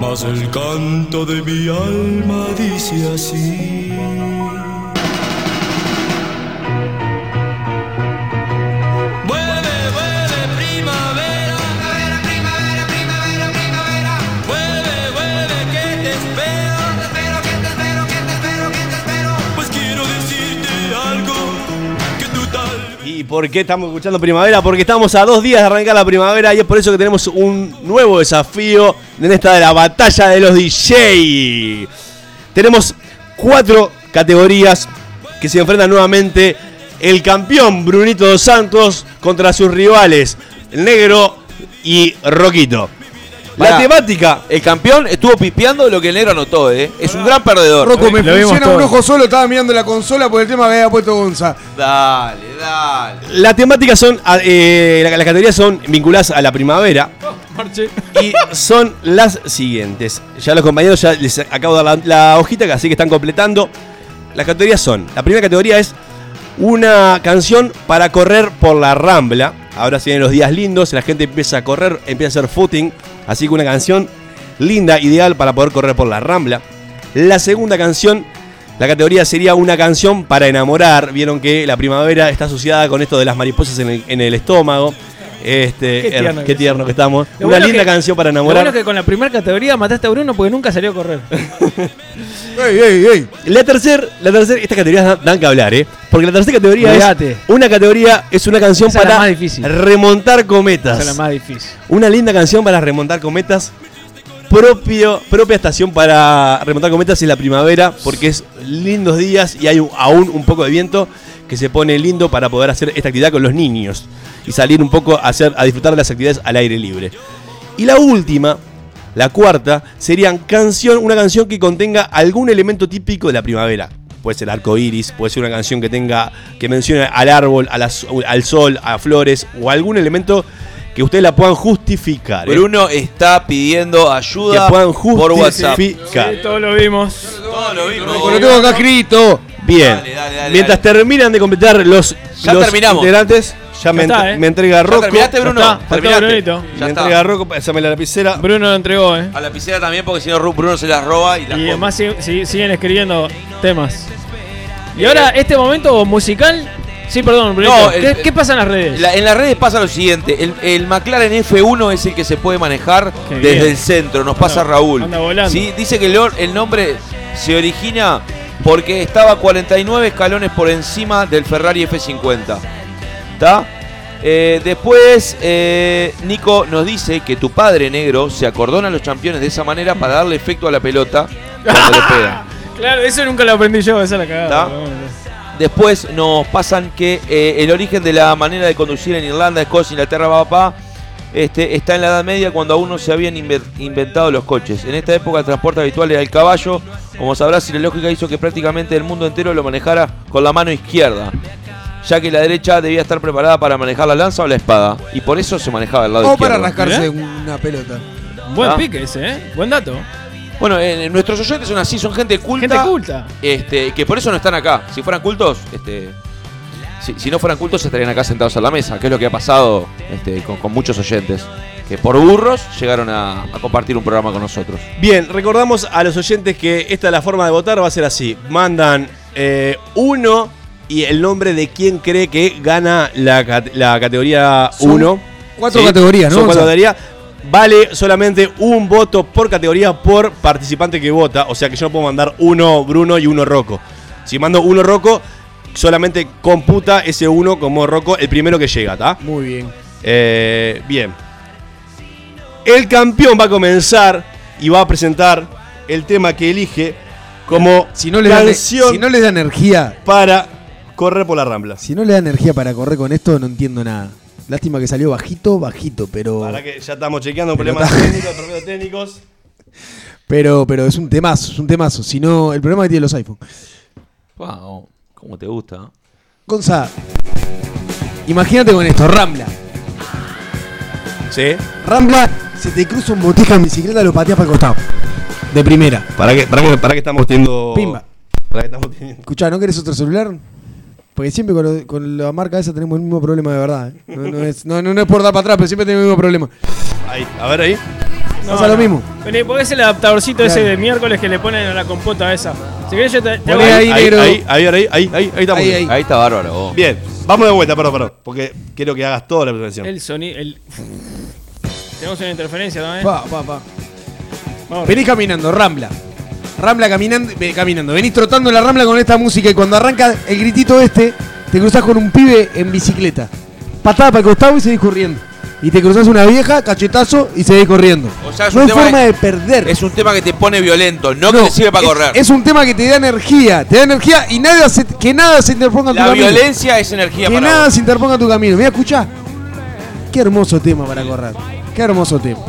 mas el canto de mi alma dice así. Por qué estamos escuchando primavera? Porque estamos a dos días de arrancar la primavera y es por eso que tenemos un nuevo desafío en esta de la batalla de los DJ. Tenemos cuatro categorías que se enfrentan nuevamente el campeón Brunito dos Santos contra sus rivales, negro y Roquito. La temática. El campeón estuvo pipeando lo que el negro anotó, ¿eh? Es un gran perdedor. Rocco, me Lo vimos funciona un todo. ojo solo, estaba mirando la consola por el tema que había puesto Gonza. Dale, dale. La temática son, ah, eh, la- las categorías son vinculadas a la primavera. Y son las siguientes. Ya los compañeros ya les acabo de dar la, la hojita, así que están completando. Las categorías son. La primera categoría es una canción para correr por la rambla. Ahora se vienen los días lindos, la gente empieza a correr, empieza a hacer footing. Así que una canción linda, ideal para poder correr por la rambla. La segunda canción, la categoría sería una canción para enamorar. Vieron que la primavera está asociada con esto de las mariposas en el, estómago. Este, Qué her- tierno qué que tierno que estamos. Lo Una bueno linda que- canción para Lo enamorar. bueno es que con la primera categoría mataste a Bruno porque nunca salió a correr. ¡Ey, ey, ey! La tercera, la tercera, estas categorías dan, que hablar, ¿eh? Porque la tercera categoría Olvídate. es una categoría es una canción Esa es la para más difícil. remontar cometas. Esa es la más difícil. Una linda canción para remontar cometas. Propio, propia estación para remontar cometas es la primavera, porque es lindos días y hay un- aún un poco de viento que se pone lindo para poder hacer esta actividad con los niños y salir un poco a, hacer, a disfrutar de las actividades al aire libre. Y la última, la cuarta, sería canción, una canción que contenga algún elemento típico de la primavera. Puede ser arco iris, puede ser una canción que tenga, que mencione al árbol, a al sol, a flores, o algún elemento que ustedes la puedan justificar. ¿eh? Bruno está pidiendo ayuda que puedan por WhatsApp. justificar. Sí, todos lo vimos. Todo lo vimos. Lo tengo acá escrito. Bien. Dale, dale, dale, Mientras terminan de completar los, Ya los terminamos. integrantes, ya, me, está, ¿eh? me entrega ¿Ya Rocco. terminaste, Bruno? Ya está, ¿Terminaste? Brunito. Ya me está. entrega Rocco, pásame la lapicera. Bruno lo entregó, ¿eh? A la lapicera también, porque si no Ru- Bruno se las roba y las Y come. además si- si- siguen escribiendo temas. Y ahora, este momento musical. Sí, perdón, Brunito. No, el- ¿Qué, qué pasa en las redes? La- en las redes pasa lo siguiente, el, el McLaren F1 es el que se puede manejar Qué desde bien. el centro, nos pasa Anda- Raúl. anda volando. Sí, dice que el nombre se origina porque estaba 49 escalones por encima del Ferrari F50. ¿Está? Eh, después, eh, Nico nos dice que tu padre negro se acordona a los campeones de esa manera para darle efecto a la pelota cuando le pegan. Claro, eso nunca lo aprendí yo, esa es la cagada. Después nos pasan que eh, el origen de la manera de conducir en Irlanda, Escocia, Inglaterra, papá, este, está en la Edad Media cuando aún no se habían inve- inventado los coches. En esta época el transporte habitual era el caballo. Como sabrás, si la lógica hizo que prácticamente el mundo entero lo manejara con la mano izquierda, ya que la derecha debía estar preparada para manejar la lanza o la espada. Y por eso se manejaba el lado O izquierdo. para rascarse una pelota. Buen ¿Ah? pique ese, ¿eh? Buen dato. Bueno, eh, nuestros oyentes son así, son gente culta. Gente culta. Este, que por eso no están acá. Si fueran cultos, este, si, si no fueran cultos estarían acá sentados a la mesa, que es lo que ha pasado este, con, con muchos oyentes. Que por burros llegaron a, a compartir un programa con nosotros. Bien, recordamos a los oyentes que esta es la forma de votar, va a ser así. Mandan eh, uno y el nombre de quien cree que gana la, cat- la categoría Son 1. cuatro categorías, ¿no? Son cuatro categorías. vale solamente un voto por categoría por participante que vota. O sea que yo no puedo mandar uno Bruno y uno Rocco. Si mando uno Rocco, solamente computa ese uno como Rocco el primero que llega, ¿está? Muy bien. Eh, bien. El campeón va a comenzar y va a presentar el tema que elige como Si no le da, canción si no le da energía, para correr por la rambla. si no le da energía para correr con esto, no entiendo nada. Lástima que salió bajito, bajito, pero. Para que ya estamos chequeando problemas está- técnicos, problemas técnicos. Pero, pero es un temazo, es un temazo. Si no, el problema que tienen los iPhone. Wow, ¿cómo te gusta? Gonza, imagínate con esto, Rambla. Sí. Rambla, se te cruza un botija en bicicleta, lo pateas para el costado. De primera. ¿Para qué, para, qué- para qué estamos teniendo. Pimba. ¿Para qué estamos teniendo? Escuchá, ¿no querés otro celular? Porque siempre con, lo- con la marca esa tenemos el mismo problema de verdad. ¿eh? No, no es, no- no es por dar para atrás, pero siempre tenemos el mismo problema. Ahí, a ver ahí. Pasa lo mismo. Vení, porque es el adaptadorcito ese de miércoles que le ponen a la compota esa. Si querés yo te, te ahí, Ahí, negro. ahí, ahí, ahí, ahí, ahí, ahí estamos. Ahí, ahí. Ahí está bárbaro. vos. Bien, vamos de vuelta, perdón, perdón. Porque quiero que hagas toda la presentación. el sonido. El... Tenemos una interferencia también. Pa, pa, pa. Vamos. Venís caminando, Rambla. Rambla caminando, caminando. Venís trotando en la Rambla con esta música y cuando arranca el gritito este, te cruzás con un pibe en bicicleta. Patada para el costado y seguís corriendo. Y te cruzás una vieja, cachetazo y seguís corriendo. O sea, es no un hay tema forma que- de perder. Es un tema que te pone violento, no, que te sirve para es- correr. Es un tema que te da energía. Te da energía y nada se- que nada se interponga en tu la camino. violencia es energía Que para nada vos. se interponga en tu camino. Mira, escuchá. Qué hermoso tema para correr. Qué hermoso tema.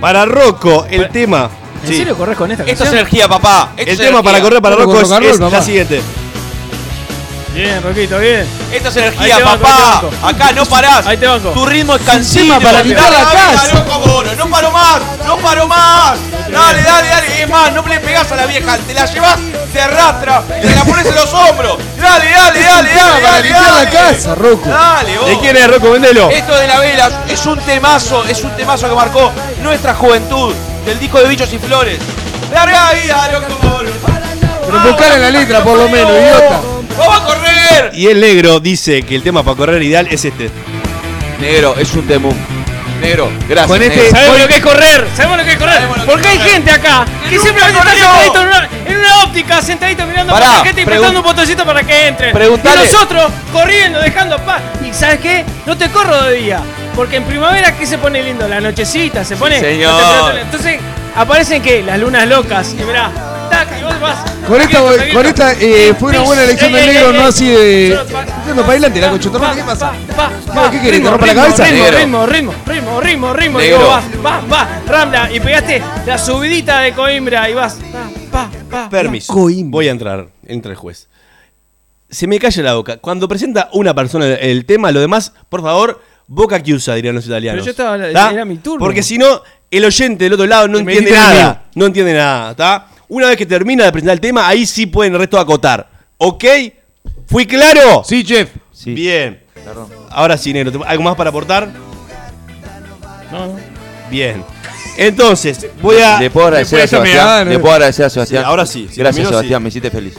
Para Rocco, el tema. ¿En sí. serio corres con esta Esto es canción? energía, papá. Esto El es tema energía. para correr para Rocco es, roll, la papá. siguiente. Bien, Roquito, bien. Esto es energía, banco, papá. Acá no parás. Ahí te banco. Tu ritmo es cansino. para limpiar la casa. loco. No paro más. No paro más. Dale, dale, dale. Es más, no le pegás a la vieja. Te la llevas, te arrastra y te la pones en los hombros. Dale, dale, dale, dale. para dale, limpiar la dale. casa, Rocco. Dale, vos. ¿De quién es Rocco? Vendelo. Esto de la vela es un temazo, es un temazo que marcó nuestra juventud del disco de Bichos y Flores. Larga vida, loco. Pero buscale la letra, por lo menos, idiota. ¡Vamos a correr! Y el negro dice que el tema para correr ideal es este. Negro, es un temún. Negro, gracias. Con este- negro. Sabemos lo que es correr, sabemos lo que es correr. Porque hay gente acá que simplemente está sentadito en una, en una óptica, sentadito mirando Pará, para la gente y apretando un botoncito para que entre. Preguntale. Y nosotros corriendo, dejando paz. Y ¿sabes qué? No te corro de día. Porque en primavera, ¿qué se pone lindo? La nochecita se pone. señor. Entonces, aparecen que las lunas locas. Y mirá, tac, y vos vas. Con esta, con esta eh, fue una buena elección del negro, ey, no así de. Yendo para adelante, la cochotorra, ¿qué pasa? ¿qué querés, te rompa la cabeza? Ritmo, Negro. ritmo, ritmo, ritmo, ritmo, ritmo. Y Negro. vos vas, vas, vas, Rambla. Y pegaste la subidita de Coimbra y vas. Pa, pa, pa. Permiso. Coimbra. Voy a entrar. Entra el juez. Se me calla la boca. Cuando presenta una persona el, tema, lo demás, por favor, boca chiusa, dirían los italianos. Pero yo estaba- ¿Tá? era mi turno. Porque si no, el oyente del otro lado no entiende nada. No entiende nada, ¿está? Una vez que termina de presentar el tema, ahí sí pueden el resto acotar. ¿Ok? ¿Fui claro? Sí, chef. Sí. Bien. Ahora sí, negro. ¿te- ¿Algo más para aportar? No, no. Bien. Entonces, voy a. Le puedo agradecer a Sebastián. mirada, Le ¿no? puedo agradecer a Sebastián. Sí, ahora sí. Si Gracias, Sebastián. sí. Me hiciste feliz.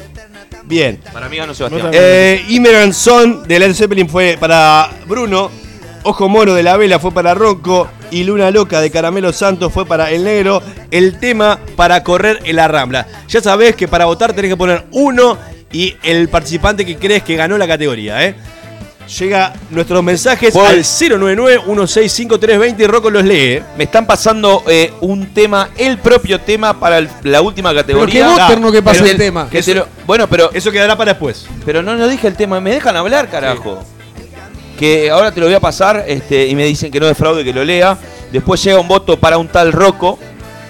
Bien. Para mí ganó Sebastián. Eh, Immigrant Son de Led Zeppelin fue para Bruno. Ojo Mono de la Vela fue para Rocco. Y Luna Loca de Caramelo Santos fue para El Negro. El tema para correr en la Rambla. Ya sabés que para votar tenés que poner uno y el participante que crees que ganó la categoría. ¿eh? Llega nuestros mensajes ¿Puedo- al 099-165320 y Rocco los lee. ¿eh? Me están pasando eh, un tema, el propio tema para el- la última categoría. que vos, Ah, que pase pero el tema. que te lo- bueno, pero, Eso quedará para después. pero no, no dije el tema. Me dejan hablar, carajo. Que ahora te lo voy a pasar este, y me dicen que no defraude, que lo lea. Después llega un voto para un tal Rocco.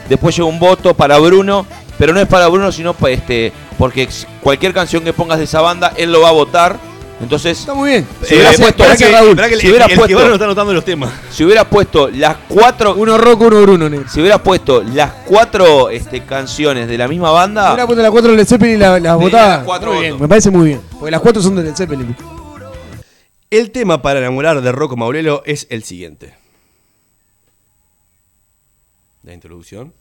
Después llega un voto para Bruno. Pero no es para Bruno, sino pa- este, porque cualquier canción que pongas de esa banda, él lo va a votar. Entonces, Está muy bien. Si hubiera Eh, puesto- Si hubiera el- el puesto- los temas. si puesto las cuatro Uno roco, uno Bruno, negro. Si hubiera puesto las cuatro este, canciones de la misma banda, Hubiera puesto las cuatro de Led Zeppelin y la- las Tenía votadas. Me parece muy bien. Porque las cuatro son de Led Zeppelin. El tema para enamorar de Rocco Maurelo es el siguiente. La introducción.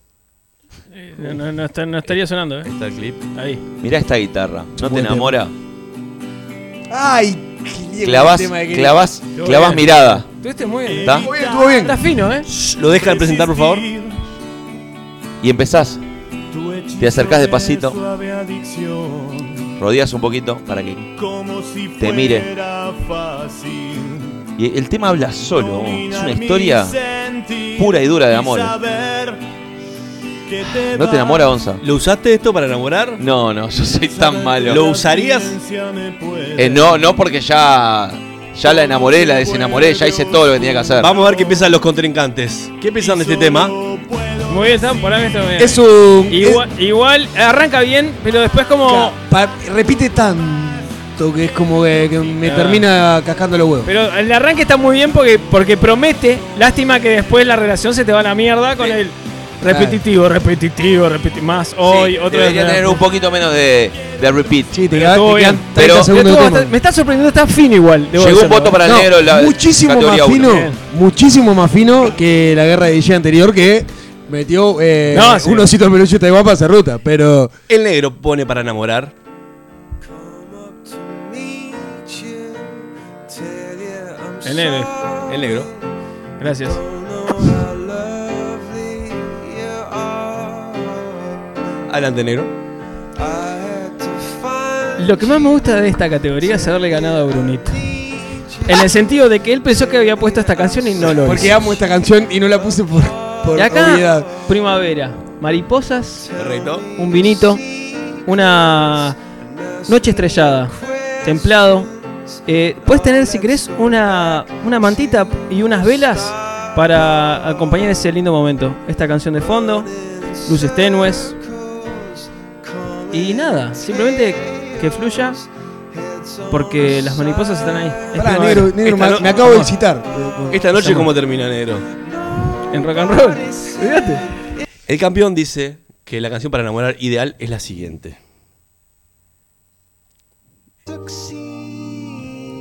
Eh, No, no, no está- no estaría sonando, ¿eh? Está el clip. Ahí. mirá esta guitarra. ¿No te enamora? Ay, Clavas, de clavas, clavas voy a- mirada. Estuviste muy bien. ¿Está? Estuvo bien, estuvo bien. Está fino, ¿eh? ¿Lo dejan presentar, por favor? Y empezás. Te acercás despacito. Rodeas un poquito para que te mire. Y el tema habla solo. Es una historia pura y dura de amor. ¿No te enamora, Gonza? ¿Lo usaste esto para enamorar? No, no, yo soy tan malo. ¿Lo usarías? Eh, no, no porque ya, ya la enamoré, la desenamoré, ya hice todo lo que tenía que hacer. Vamos a ver qué piensan los contrincantes. ¿Qué piensan de este tema? Muy bien, está, por ahí está bien. Es un. Igual, igual, arranca bien, pero después como... Pa- repite tanto que es como que, que me Ah. termina cascando los huevos. Pero el arranque está muy bien porque, porque promete. Lástima que después la relación se te va a la mierda con el repetitivo, repetitivo, repetitivo. Más hoy, otro Debería tener un poquito menos de, de repeat. Sí, te, Pero quedan bien. 30 Pero- tema. bastante- me está sorprendiendo, está fino igual. Llegó un decirlo. voto para el No, negro. La, muchísimo más fino, muchísimo más fino que la guerra de DJ anterior que metió eh, No, sí. un osito de peluche de para hacer ruta, pero El negro pone para enamorar. El negro. El negro. Gracias. Adelante, negro. Lo que más me gusta de esta categoría es haberle ganado a Brunito. En el sentido de que él pensó que había puesto esta canción y no lo porque hizo. amo esta canción y no la puse por, por Y acá, obviedad. primavera, mariposas, Correcto. un vinito, una noche estrellada, templado. Eh, puedes tener, si querés, una, una mantita y unas velas para acompañar ese lindo momento. Esta canción de fondo, luces tenues. Y nada, simplemente que fluya porque las mariposas están ahí. Es Pará, primavera. negro, negro, Esta me, no- me acabo de excitar. Esta noche, ¿cómo termina, negro? En rock and roll. Fíjate. El campeón dice que la canción para enamorar ideal es la siguiente.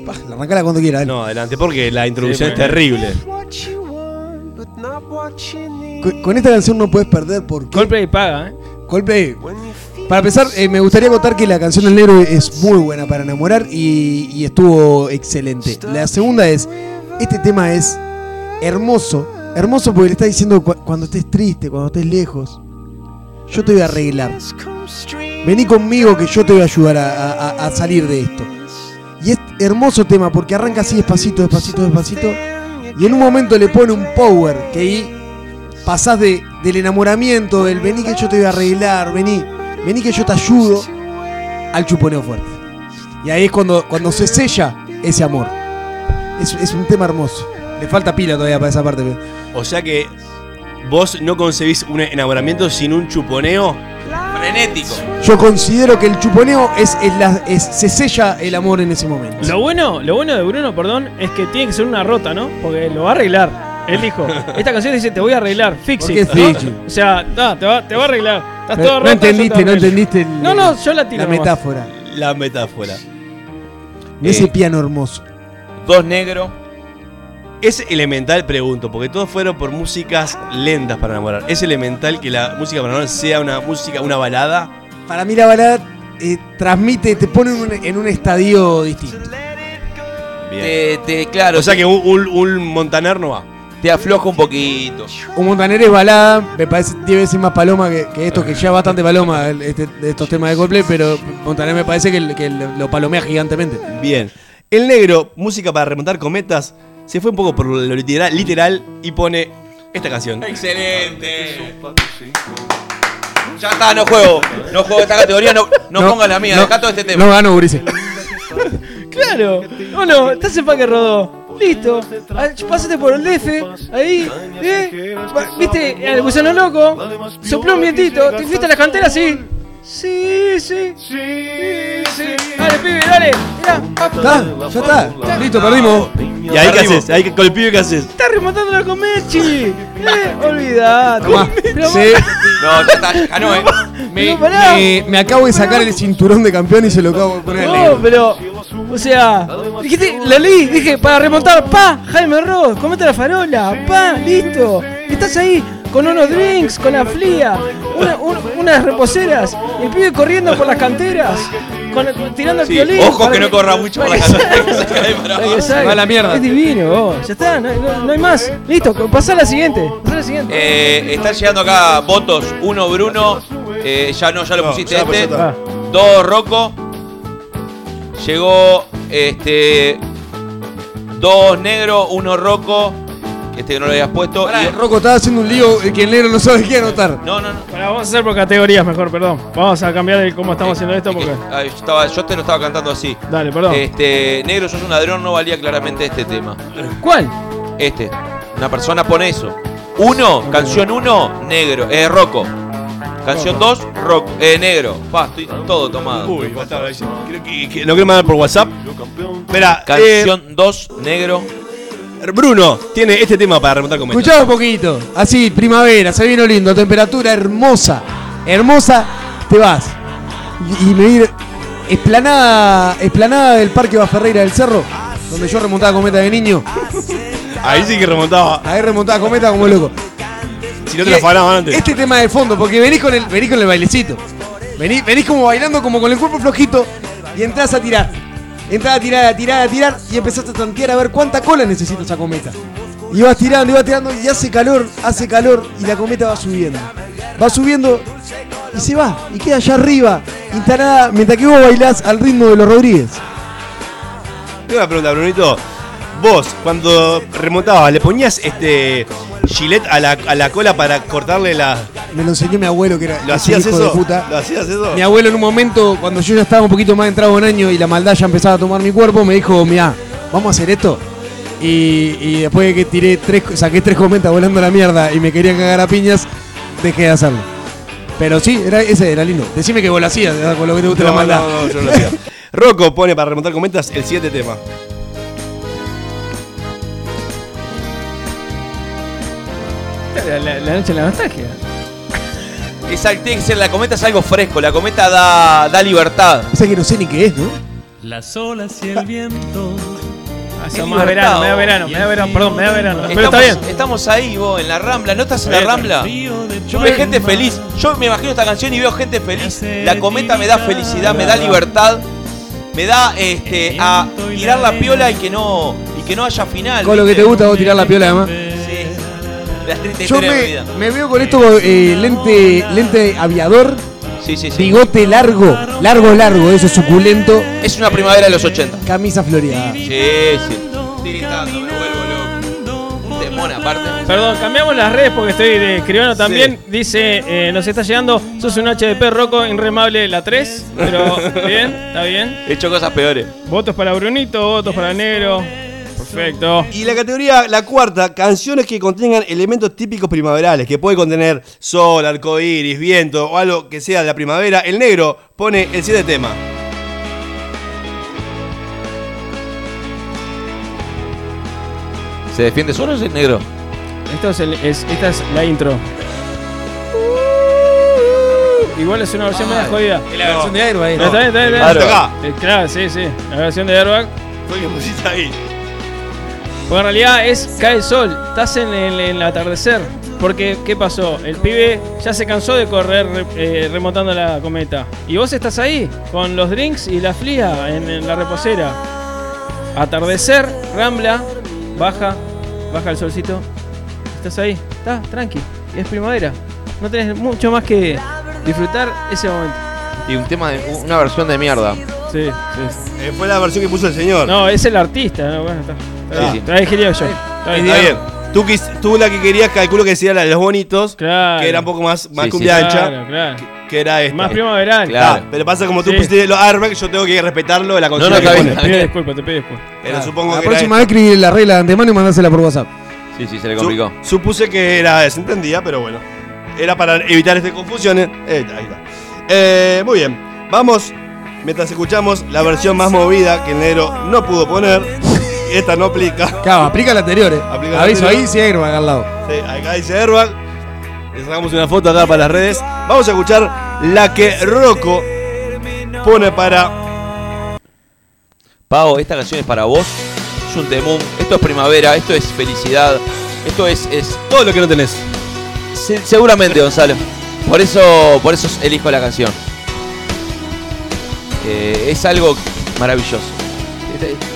Pa, arrancala cuando quiera. dale. No, adelante, porque la introducción Sí, es terrible. Con, con esta canción no puedes perder porque Coldplay paga, ¿eh? Coldplay. Para empezar, eh, me gustaría contar que la canción del negro es muy buena para enamorar y, y estuvo excelente. La segunda es, este tema es hermoso, hermoso porque le está diciendo cu- cuando estés triste, cuando estés lejos, yo te voy a arreglar. Vení conmigo que yo te voy a ayudar a, salir de esto. Y es hermoso tema porque arranca así despacito, despacito, despacito. Y en un momento le pone un power que ahí pasás de, del enamoramiento, del vení que yo te voy a arreglar, vení, vení que yo te ayudo, al chuponeo fuerte. Y ahí es cuando, cuando se sella ese amor. Es, es un tema hermoso. Le falta pila todavía para esa parte. O sea que vos no concebís un enamoramiento sin un chuponeo. Frenético. Yo considero que el chuponeo es, es la, es- se sella el amor en ese momento. Lo bueno, lo bueno de Bruno, perdón, es que tiene que ser una rota, ¿no? Porque lo va a arreglar. Él dijo, esta canción dice te voy a arreglar, fix ¿Por qué it, ¿no? fix it? O sea, no, te, va, te va a arreglar. Estás No, todo no entendiste, no entendiste el- No, no, yo la tiro la nomás. metáfora. La metáfora. Ese piano hermoso. Dos negros. Es elemental, pregunto, porque todos fueron por músicas lentas para enamorar. ¿Es elemental que la música para enamorar sea una música, una balada? Para mí la balada eh, transmite, te pone en un, en un estadio distinto. Te, te- claro. O sea que un, un- un Montaner no va. Te afloja un poquito. Un Montaner es balada, me parece 10 veces más paloma que, que esto, que ya bastante paloma el- este- de estos temas de Coldplay, pero Montaner me parece que, que lo palomea gigantemente. Bien. El negro, música para remontar cometas, se fue un poco por lo literal, literal y pone esta canción. Excelente. Ya está, no juego. No juego esta categoría, no, no, pongas la mía, no, dejá todo este tema. No gano, Urice. Claro. No, no, estás en pa' que rodó. Listo. Ah, Pásate por el DF. Ahí. ¿eh? ¿Viste? El gusano loco. Sopló un vientito. ¿Te fuiste a la cantera? Sí. Sí, sí. Sí, sí. Dale, pibe, dale. Mirá. ¿Está? ¿Ya está? Listo, perdimos. ¿Y ahí qué haces? Ahí con el pibe qué haces? Estás remontándola con Mechi. Eh, olvidate. Tomá. Sí. No, ya está, ya ganó, eh. Me, No, pará. me- me acabo de sacar el cinturón de campeón y se lo acabo de poner al No, negro. pero. O sea, dijiste, la leí, dije, para remontar, pa, Jaime Ross, comete la farola, pa, listo. Estás ahí con unos drinks, con la flia, una- un- unas reposeras, el pibe corriendo por las canteras. con el- tirando el Sí, violín. ojo que no corra mucho por la para que canción, salga. que se cae para Para que abajo. salga. Va a la mierda. Es divino. Ya está, no, no- no hay más. Listo, pasá a la siguiente. Pasá a la siguiente. Eh, están llegando acá votos. Uno Bruno. eh, ya no, ya lo No, pusiste ya este. Dos Rocco. Llegó este. Dos negro, uno Rocco. Este que no lo habías puesto. Pará, y- Rocco estaba haciendo un lío eh, que el negro no sabe qué anotar. No, no, no. Pará, vamos a hacer por categorías mejor, perdón. Vamos a cambiar el cómo estamos haciendo esto porque. Ay, yo, estaba, yo te lo estaba cantando así. Dale, perdón. Este, negro, sos un ladrón, no valía claramente este tema. ¿Cuál? Este. Una persona pone eso. Uno, canción uno, negro, eh, Rocco. Canción dos, Rocco, eh, negro. Pa, estoy todo tomado. Uy. Creo que, que- ¿Lo quiero mandar por WhatsApp? Espera, eh, Canción dos, negro. Bruno tiene este tema para remontar con Escuchá un poquito. Así, primavera, se vino lindo, temperatura hermosa. Hermosa, te vas. Y, y me ir. Esplanada, esplanada del Parque Baferreira del Cerro, donde yo remontaba cometa de niño. Ahí sí que remontaba. Ahí remontaba cometa como loco. Si no te la Y afanaban antes. Este tema de fondo, porque venís con el, venís con el bailecito. Venís, venís como bailando, como con el cuerpo flojito, y entras a tirar. Entrás a tirar, a tirar, a tirar, y empezaste a tantear a ver cuánta cola necesita esa cometa. Y vas tirando, y vas tirando, y hace calor, hace calor, y la cometa va subiendo. Va subiendo, y se va, y queda allá arriba, instalada, mientras que vos bailás al ritmo de los Rodríguez. Tengo una pregunta, Brunito. Vos, cuando remontabas, ¿le ponías este gilet a la, a la cola para cortarle la. Me lo enseñó mi abuelo, que era ¿Lo hacías hijo de eso? puta. ¿Lo hacías eso? Mi abuelo en un momento, cuando yo ya estaba un poquito más entrado en año y la maldad ya empezaba a tomar mi cuerpo, me dijo, mira, vamos a hacer esto. Y, y después de que tiré tres, saqué tres comentas volando a la mierda y me quería cagar a piñas, dejé de hacerlo. Pero sí, era, ese era lindo. Decime que vos lo hacías, con lo que te gusta No, la maldad. no, no, yo lo hacía. Rocco pone para remontar comentas el siguiente tema. La, la- la noche de la nostalgia. Esa, tiene que ser, la cometa es algo fresco. La cometa da, da libertad. O sea que no sé ni qué es, ¿no? Las olas y el viento. Más verano, me da verano, me da verano, perdón, me da verano. Pero está Estamos, bien. estamos ahí, vos, en la Rambla. ¿No estás en la Rambla? Yo veo gente feliz. Yo me imagino esta canción y veo gente feliz. La cometa me da felicidad, me da libertad. Me da este a tirar la piola y que no y que no haya final. Con lo que te gusta vos tirar la piola además. Sí. La triste Yo historia de mi me, vida. me veo con esto eh, lente, lente aviador, Sí, sí, sí. bigote largo, largo, largo, eso suculento, Es una primavera de los 80. camisa floreada. Sí, sí. Tiritando, me vuelvo loco. Un temón aparte. Perdón, cambiamos las redes porque estoy de escribano también. Dice, eh, nos está llegando, sos un HDP Rocco, inremable la 3. Pero bien, está bien. He hecho cosas peores. Votos para Brunito, votos para Negro. Perfecto. Y la categoría, la cuarta, canciones que contengan elementos típicos primaverales, que puede contener sol, arcoíris, viento o algo que sea de la primavera. El negro pone el siguiente tema. ¿Se defiende solo o es el negro? Esto es el- es- esta es la intro. Igual es una versión media jodida. Es la versión de Airbag, Está bien, está bien. Eh, Claro, sí, sí. La versión de Airbag. Fue que pusiste ahí. Porque en realidad es cae el sol, estás en el, en el atardecer. Porque, ¿qué pasó? El pibe ya se cansó de correr re- eh, remontando la cometa. Y vos estás ahí, con los drinks y la fría en, en la reposera. Atardecer, rambla, baja, baja el solcito. Estás ahí, está, tranqui. Es primavera. No tenés mucho más que disfrutar ese momento. Y un tema, de, una versión de mierda. Sí, sí. Eh, fue la versión que puso el señor. No, es el artista. ¿no? Bueno, está. Sí, bien, sí. yo. Está bien. Está bien. Tú, quis- tú la que querías, calculo que sería la de los bonitos, Claro. que era un poco más, más Sí, cumbia sí. ancha, Claro, claro. que era esta. Más primaveral. Claro. Ah, pero pasa como tú Sí. pusiste los airbags, yo tengo que respetarlo de la no, consigna está que bien. pone. Te pido disculpas, te pido disculpas. Pero supongo La que próxima era vez escribí la regla de antemano y mandásela por WhatsApp. Sí, sí, se le Su- complicó. supuse que era desentendida, pero bueno. Era para evitar estas confusiones. Eh, ahí está. Eh, muy bien. Vamos, mientras escuchamos la versión más movida que el negro no pudo poner. Esta no aplica. Claro, aplica la anterior, eh. Aplica la Aviso anterior. ahí, sí, Airbag al lado. Sí, acá dice Airbag. Le sacamos una foto acá para las redes. Vamos a escuchar la que Rocco pone para. Pau, esta canción es para vos. Es un temún. Esto es primavera, esto es felicidad. Esto es, es Todo lo que no tenés. se- seguramente, Gonzalo. Por eso, por eso elijo la canción. eh, es algo maravilloso.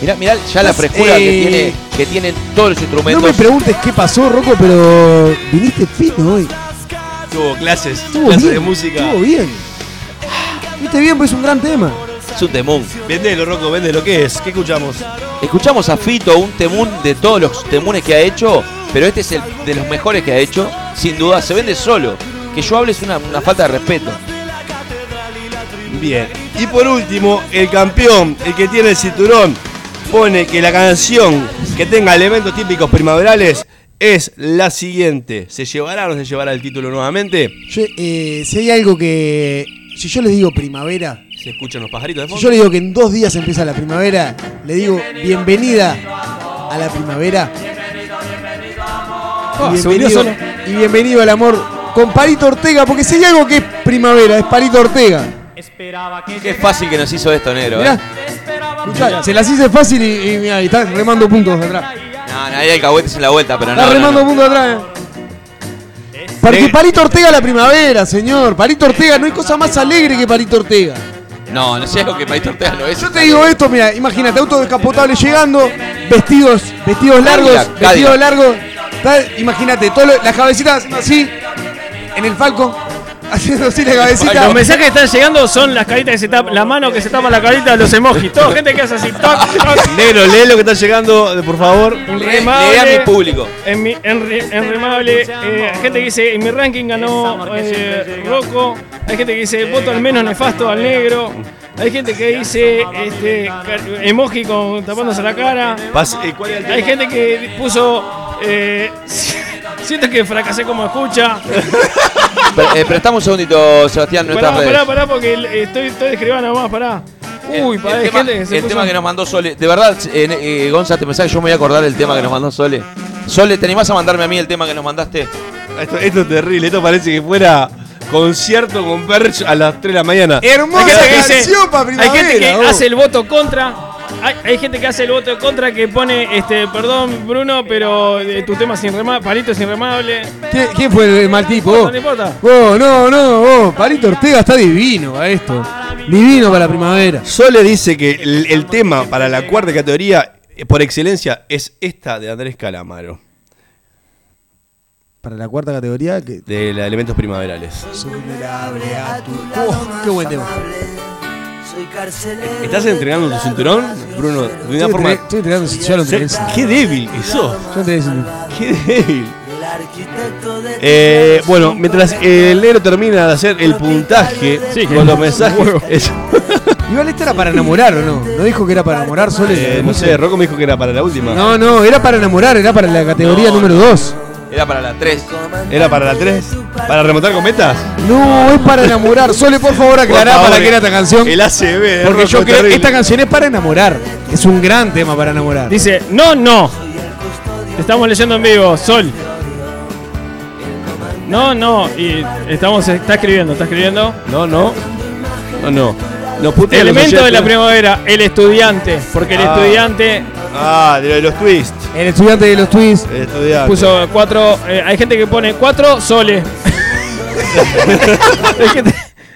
Mirá, mirá ya la frescura que, eh, tiene, que tienen todos los No instrumentos. me preguntes qué pasó, Rocco, pero viniste fino hoy. Tuvo clases, Estuvo clases bien, de música. Estuvo bien. Viste bien, pues es un gran tema. Es un temún. Vendelo, Rocco, vendelo. ¿Qué es? ¿Qué escuchamos? Escuchamos a Fito, un temún de todos los temunes que ha hecho, pero este es el de los mejores que ha hecho, sin duda, se vende solo. Que yo hable es una, una falta de respeto. Bien. Y por último, el campeón, el que tiene el cinturón, pone que la canción que tenga elementos típicos primaverales es la siguiente. ¿Se llevará o no se llevará el título nuevamente? Yo, eh, si hay algo que. Si yo les digo primavera, ¿Se escuchan los pajaritos de si fondo? yo les digo que en dos días empieza la primavera, le digo bienvenida a la primavera. Ah, y, bienvenido, solo. y bienvenido al amor con Palito Ortega, porque si hay algo que es primavera, es Palito Ortega. Qué fácil que nos hizo esto, negro. Mirá, ¿eh? escuchá, se las hice fácil y, y mirá, y está remando puntos de atrás. No, no, hay cahuetes en la vuelta, pero no. Está no, remando no. puntos de atrás. eh. Porque Palito Ortega la primavera, señor. Palito Ortega, no hay cosa más alegre que Palito Ortega. No, no sé algo que Paito Ortega no es. Yo te digo esto, mira, imagínate, auto descapotable llegando, vestidos, vestidos largos, Cadillac, vestidos Cadillac. largos. Imagínate, las cabecitas así, en el Falcon, haciendo así la cabecita. Los mensajes que están llegando son las caritas que se tapan, la mano que se tapa la carita de los emojis. Toda gente que hace así, toc, toc. Negro, lee lo que está llegando, de- por favor. Inremable. Lee a mi público. En mi, enri- enrimable. eh, gente que dice, en mi ranking ganó eh, Rocco. Hay gente que dice, voto al menos nefasto al negro. Hay gente que dice, este, emoji con tapándose la cara. Pas- eh, ¿cuál era el Hay gente que puso, eh, siento que fracasé como escucha. Pero, eh, prestamos un segundito, Sebastián, Pará, nuestras redes. pará, pará, porque estoy, estoy escribiendo nomás, pará. Uy, pará, el tema, gente el puso- tema que nos mandó Sole. De verdad, eh, eh, Gonza, te pensás que yo me voy a acordar del tema que nos mandó Sole. Sole, ¿te animás a mandarme a mí el tema que nos mandaste? Esto, esto es terrible, esto parece que fuera concierto con Perch a las 3 de la mañana. Hermosa Hay gente que dice- canción para Hay gente que vos. hace el voto contra. Hay, hay gente que hace el voto contra que pone, este, perdón Bruno, pero eh, tu tema es inremable, palito es inremable. ¿Quién, quién fue el mal tipo? No, vos? no importa. Vos, no, no, vos. Palito Ortega está divino a esto. Divino para la primavera. Sole dice que el, el tema para la cuarta categoría, eh, por excelencia, es esta de Andrés Calamaro, Para la cuarta categoría, que. de la elementos primaverales. Oh, qué buen tema. ¿Estás entrenando tu cinturón, Bruno? De una Estoy forma. estoy entregando, ya lo entregué. Qué débil que sos. Yo Qué débil. Eh, bueno, mientras el negro termina de hacer el puntaje Sí, con los mensajes. es- Igual esta era para enamorar o no? ¿No dijo que era para enamorar solo? eh, no sé, Rocco me dijo que era para la última. No, no, era para enamorar, era para la categoría número 2. Era para la 3. ¿Era para la 3? ¿Para remontar cometas? No, es para enamorar. Sole, por favor, aclará Por favor, para qué era esta canción. El ACB. Porque yo creo terrible. esta canción es para enamorar. Es un gran tema para enamorar. Dice, no, no. Te estamos leyendo en vivo, Sol. No, no. Y estamos, está escribiendo, está escribiendo. No, no. No, no. Los Elemento de la primavera, el estudiante. Porque el Ah. estudiante Ah, de los twists. El estudiante de los twists. El estudiante. puso cuatro. eh, hay gente que pone cuatro soles. hay, gente,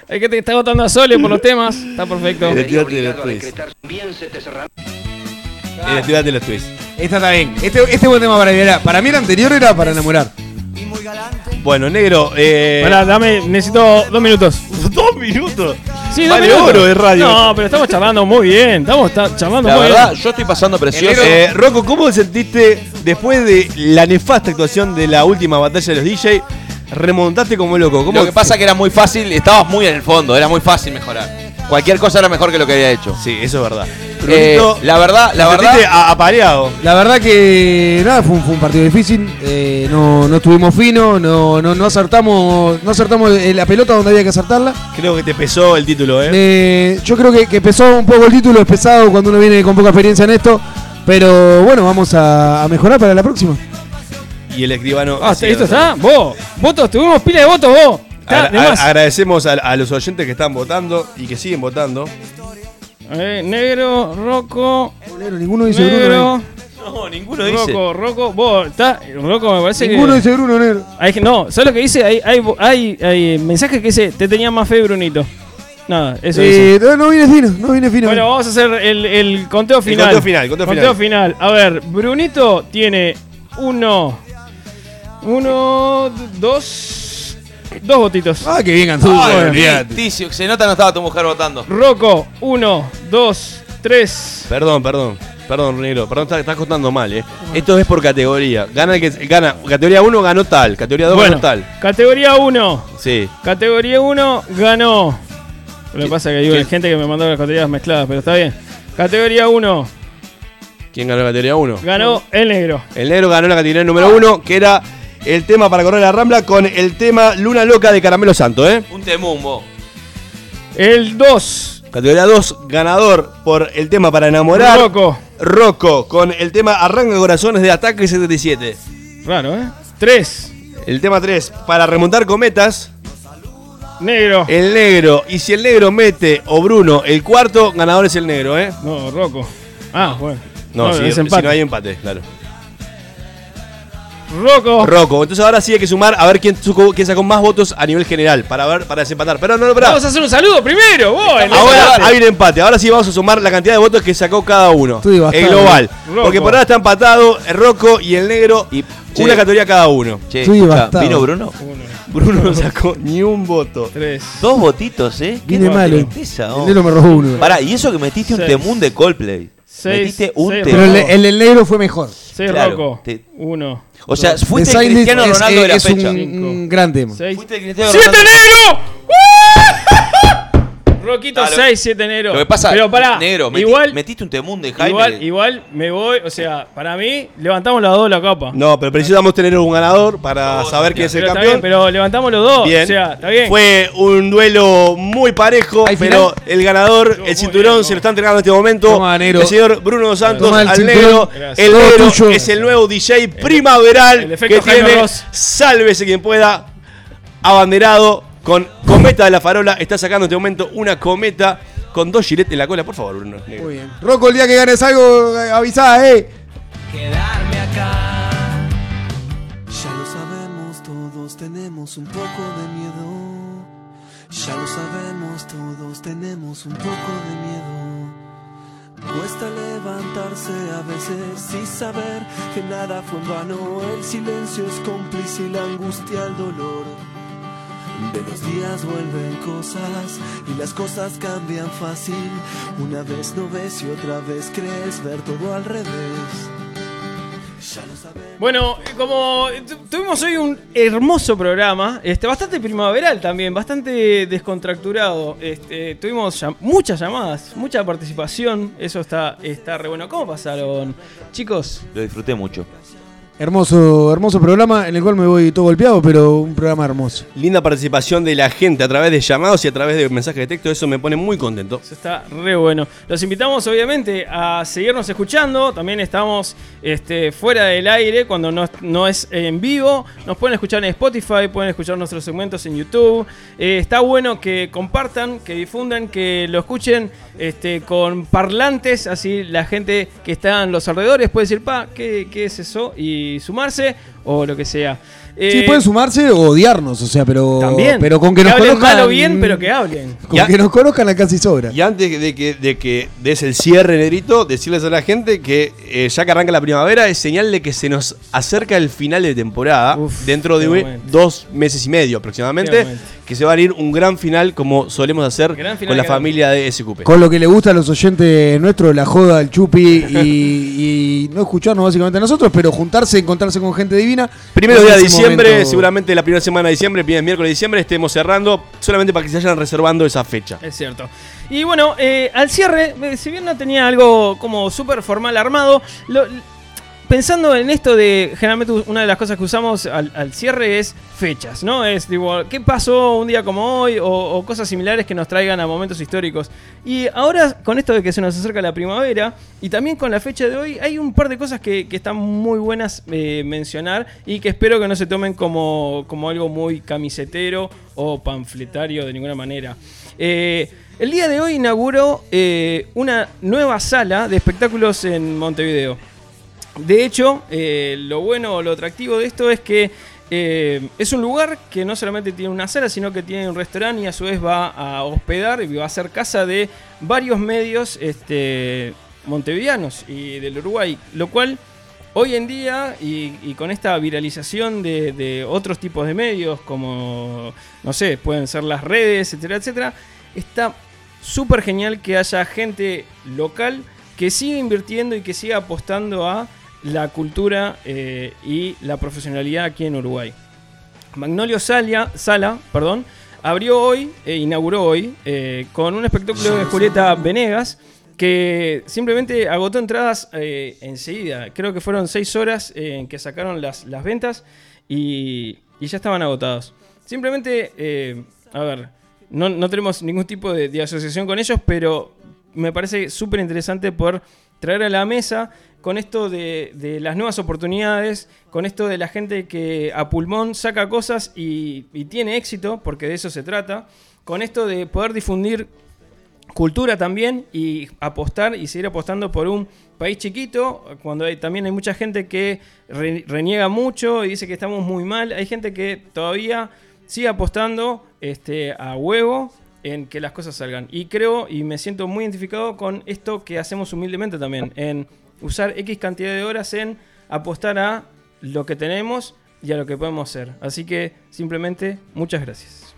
hay gente que está votando a soles por los temas. Está perfecto. El estudiante de los twists. El estudiante de los twists. Esta está bien. Este, este buen tema para enamorar. Para mí el anterior era para enamorar. Bueno, negro. Eh, Pará, dame, necesito dos minutos. dos minutos. Sí, dos Vale minutos. oro de radio. No, pero estamos charlando muy bien. Estamos ta- charlando La muy verdad, bien. yo estoy pasando precioso. Eh, Rocco, ¿cómo te sentiste después de la nefasta actuación de la última batalla de los DJ? Remontaste como loco. ¿Cómo Lo que pasa que era muy fácil, estabas muy en el fondo, era muy fácil mejorar. Cualquier cosa era mejor que lo que había hecho. Sí, eso es verdad. Eh, la verdad, la verdad. apareado. La verdad que nada, fue un, fue un partido difícil. eh, no, no estuvimos finos, no, no, no acertamos, no acertamos la pelota donde había que acertarla. Creo que te pesó el título, ¿eh? Eh, yo creo que, que pesó un poco el título, es pesado cuando uno viene con poca experiencia en esto. Pero bueno, vamos a, a mejorar para la próxima. Y el escribano. Ah, ¿esto o está? Vos, votos, tuvimos pila de votos vos. Agra- agradecemos a, a los oyentes que están votando y que siguen votando. Eh, negro, Rocco. ninguno dice negro. Bruno. No, ninguno dice. Rocco, Rocco, vos, está. Rocco me parece Ninguno que. dice Bruno Negro. Hay, no, ¿sabes lo que dice? Hay, hay, hay, hay mensajes que dice, te tenía más fe, Brunito. Nada, eso Eh, dice. no, no viene fino, no viene fino. Bueno, vamos a hacer el, el conteo final. conteo final, conteo final. A ver, Brunito tiene uno. Uno, dos. Dos votitos. Ah, qué bien anduvo. Ay. Ticio, se nota no estaba tu mujer votando. Rocco, uno, dos, tres. Perdón, perdón. Perdón, negro. Perdón, estás está contando mal, eh. Esto es por categoría. Gana el que gana. Categoría 1 ganó tal. Categoría 2 Bueno, ganó tal. categoría 1. Sí. Categoría 1 ganó. Lo que pasa es que hay gente que me mandó las categorías mezcladas, pero está bien. Categoría 1 ¿Quién ganó la categoría 1? ganó el negro. El negro ganó la categoría número 1, que era el tema para correr la rambla con el tema Luna Loca de Caramelo Santo, ¿eh? Un temumbo. El 2. Categoría 2, ganador por el tema para enamorar. Rocco. Rocco, con el tema Arranca Corazones de Ataque 77. Raro, ¿eh? 3. El tema 3, para remontar cometas. Negro. El negro. Y si el negro mete o Bruno el cuarto, ganador es el negro, ¿eh? No, Rocco. Ah, bueno. No, si, es si empate. no hay empate, claro. Rocco. Rocco. Entonces ahora sí hay que sumar a ver quién, suco- quién sacó más votos a nivel general para ver para desempatar. Pero no, no, pará. Vamos a hacer un saludo primero, vos. Ahora hay un empate. Ahora sí vamos a sumar la cantidad de votos que sacó cada uno. El global. Rocco. Porque por ahora está empatado el Rocco y el negro. Y, una categoría cada uno. Che, escucha. ¿vino Bruno? Bruno no sacó ni un voto. 3. Dos votitos, ¿eh? Viene Qué malo. tristeza, oh. El negro me robó uno. Pará, y eso que metiste un temún de Coldplay. Seis, metiste un seis. Pero el, el del negro fue mejor. 6 Claro, Rocco. te- 1. O sea, fuiste el Cristiano es- Ronaldo de la es fecha. un, un gran tema. 6. Fuiste el Cristiano ¡Siete Ronaldo. negro! Roquito Ah, lo- 6, 7 negro. Lo que pasa, Pero pará, negro, metí- igual, metiste un temún de Jaime. igual, igual me voy, o sea, para mí, levantamos los dos la capa. No, pero precisamos tener un ganador para saber quién es el campeón. bien, pero levantamos los dos. Bien. O sea, está bien. Fue un duelo muy parejo, ¿Hay pero el ganador, el cinturón, bien, se lo está entregando en este momento. Toma, negro. El señor Bruno Dos Santos Toma el al negro. Gracias. El negro tuyo. es el nuevo DJ primaveral el efecto que Jaime tiene. Ross. Sálvese quien pueda. Abanderado con cometa de la farola. Está sacando en este momento una cometa con dos giletes en la cola. Por favor, Bruno. negro. Muy bien. Rocco, el día que ganes algo, eh, avisá, eh. quedarme acá. Ya lo sabemos, todos tenemos un poco de miedo. Ya lo sabemos, todos tenemos un poco de miedo. Cuesta levantarse a veces y saber que nada fue en vano. El silencio es cómplice y la angustia el dolor. De los días vuelven cosas y las cosas cambian fácil. Una vez no ves y otra vez crees ver todo al revés. Ya lo sabemos. Bueno, como tu- tuvimos hoy un hermoso programa, este, bastante primaveral también, bastante descontracturado. Este, tuvimos llam- muchas llamadas, mucha participación, eso está, está re bueno. ¿Cómo pasaron, chicos? Lo disfruté mucho. Hermoso, hermoso programa en el cual me voy todo golpeado, pero un programa hermoso. Linda participación de la gente a través de llamados y a través de mensajes de texto. Eso me pone muy contento. Eso está re bueno. Los invitamos obviamente a seguirnos escuchando. También estamos este, fuera del aire cuando no, no es en vivo. Nos pueden escuchar en Spotify, pueden escuchar nuestros segmentos en YouTube. Eh, está bueno que compartan, que difundan, que lo escuchen este, con parlantes. Así la gente que está en los alrededores puede decir, pa, ¿qué, qué es eso? Y sumarse o lo que sea. sí, Eh, pueden sumarse o odiarnos, o sea, pero. También. Pero con que, nos hablen conozcan. mal o bien, pero que hablen. Con Ya- que nos conozcan acá casi sobra. Y antes de que, de que des el cierre, Negrito, decirles a la gente que eh, ya que arranca la primavera es señal de que se nos acerca el final de temporada Uf, dentro de dos meses y medio aproximadamente. Que se va a ir un gran final como solemos hacer con la familia de SQP. Con lo que le gusta a los oyentes nuestros, la joda, el chupi y, y no escucharnos básicamente a nosotros, pero juntarse, encontrarse con gente divina. Primero día de diciembre, momento- seguramente la primera semana de diciembre, el primer miércoles de diciembre, estemos cerrando solamente para que se vayan reservando esa fecha. Es cierto. Y bueno, eh, al cierre, eh, si bien no tenía algo como súper formal armado, lo- pensando en esto de, generalmente una de las cosas que usamos al, cierre es fechas, ¿no? Es tipo, ¿qué pasó un día como hoy? O, cosas similares que nos traigan a momentos históricos. Y ahora, con esto de que se nos acerca la primavera, y también con la fecha de hoy, hay un par de cosas que, que están muy buenas eh, mencionar y que espero que no se tomen como, como algo muy camisetero o panfletario de ninguna manera. Eh, el día de hoy inauguró eh, una nueva sala de espectáculos en Montevideo. De hecho, eh, lo bueno o lo atractivo de esto es que eh, es un lugar que no solamente tiene una sala, sino que tiene un restaurante y a su vez va a hospedar y va a ser casa de varios medios este, montevideanos y del Uruguay. Lo cual hoy en día, y, con esta viralización de, de otros tipos de medios, como, no sé, pueden ser las redes, etcétera, etcétera, está súper genial que haya gente local que siga invirtiendo y que siga apostando a la cultura eh, y la profesionalidad aquí en Uruguay. Magnolio Salia, Sala perdón, abrió hoy, e inauguró hoy, eh, con un espectáculo de Julieta Venegas que simplemente agotó entradas eh, enseguida. Creo que fueron seis horas en que sacaron las, las ventas y, y ya estaban agotados. Simplemente, a ver, no, no tenemos ningún tipo de, de asociación con ellos, pero me parece súper interesante poder traer a la mesa con esto de, las nuevas oportunidades, con esto de la gente que a pulmón saca cosas y, tiene éxito, porque de eso se trata, con esto de poder difundir cultura también y apostar y seguir apostando por un país chiquito, cuando también hay mucha gente que re- reniega mucho y dice que estamos muy mal, hay gente que todavía sigue apostando este, a huevo en que las cosas salgan. Y creo y me siento muy identificado con esto que hacemos humildemente también, en usar X cantidad de horas en apostar a lo que tenemos y a lo que podemos hacer. Así que simplemente muchas gracias.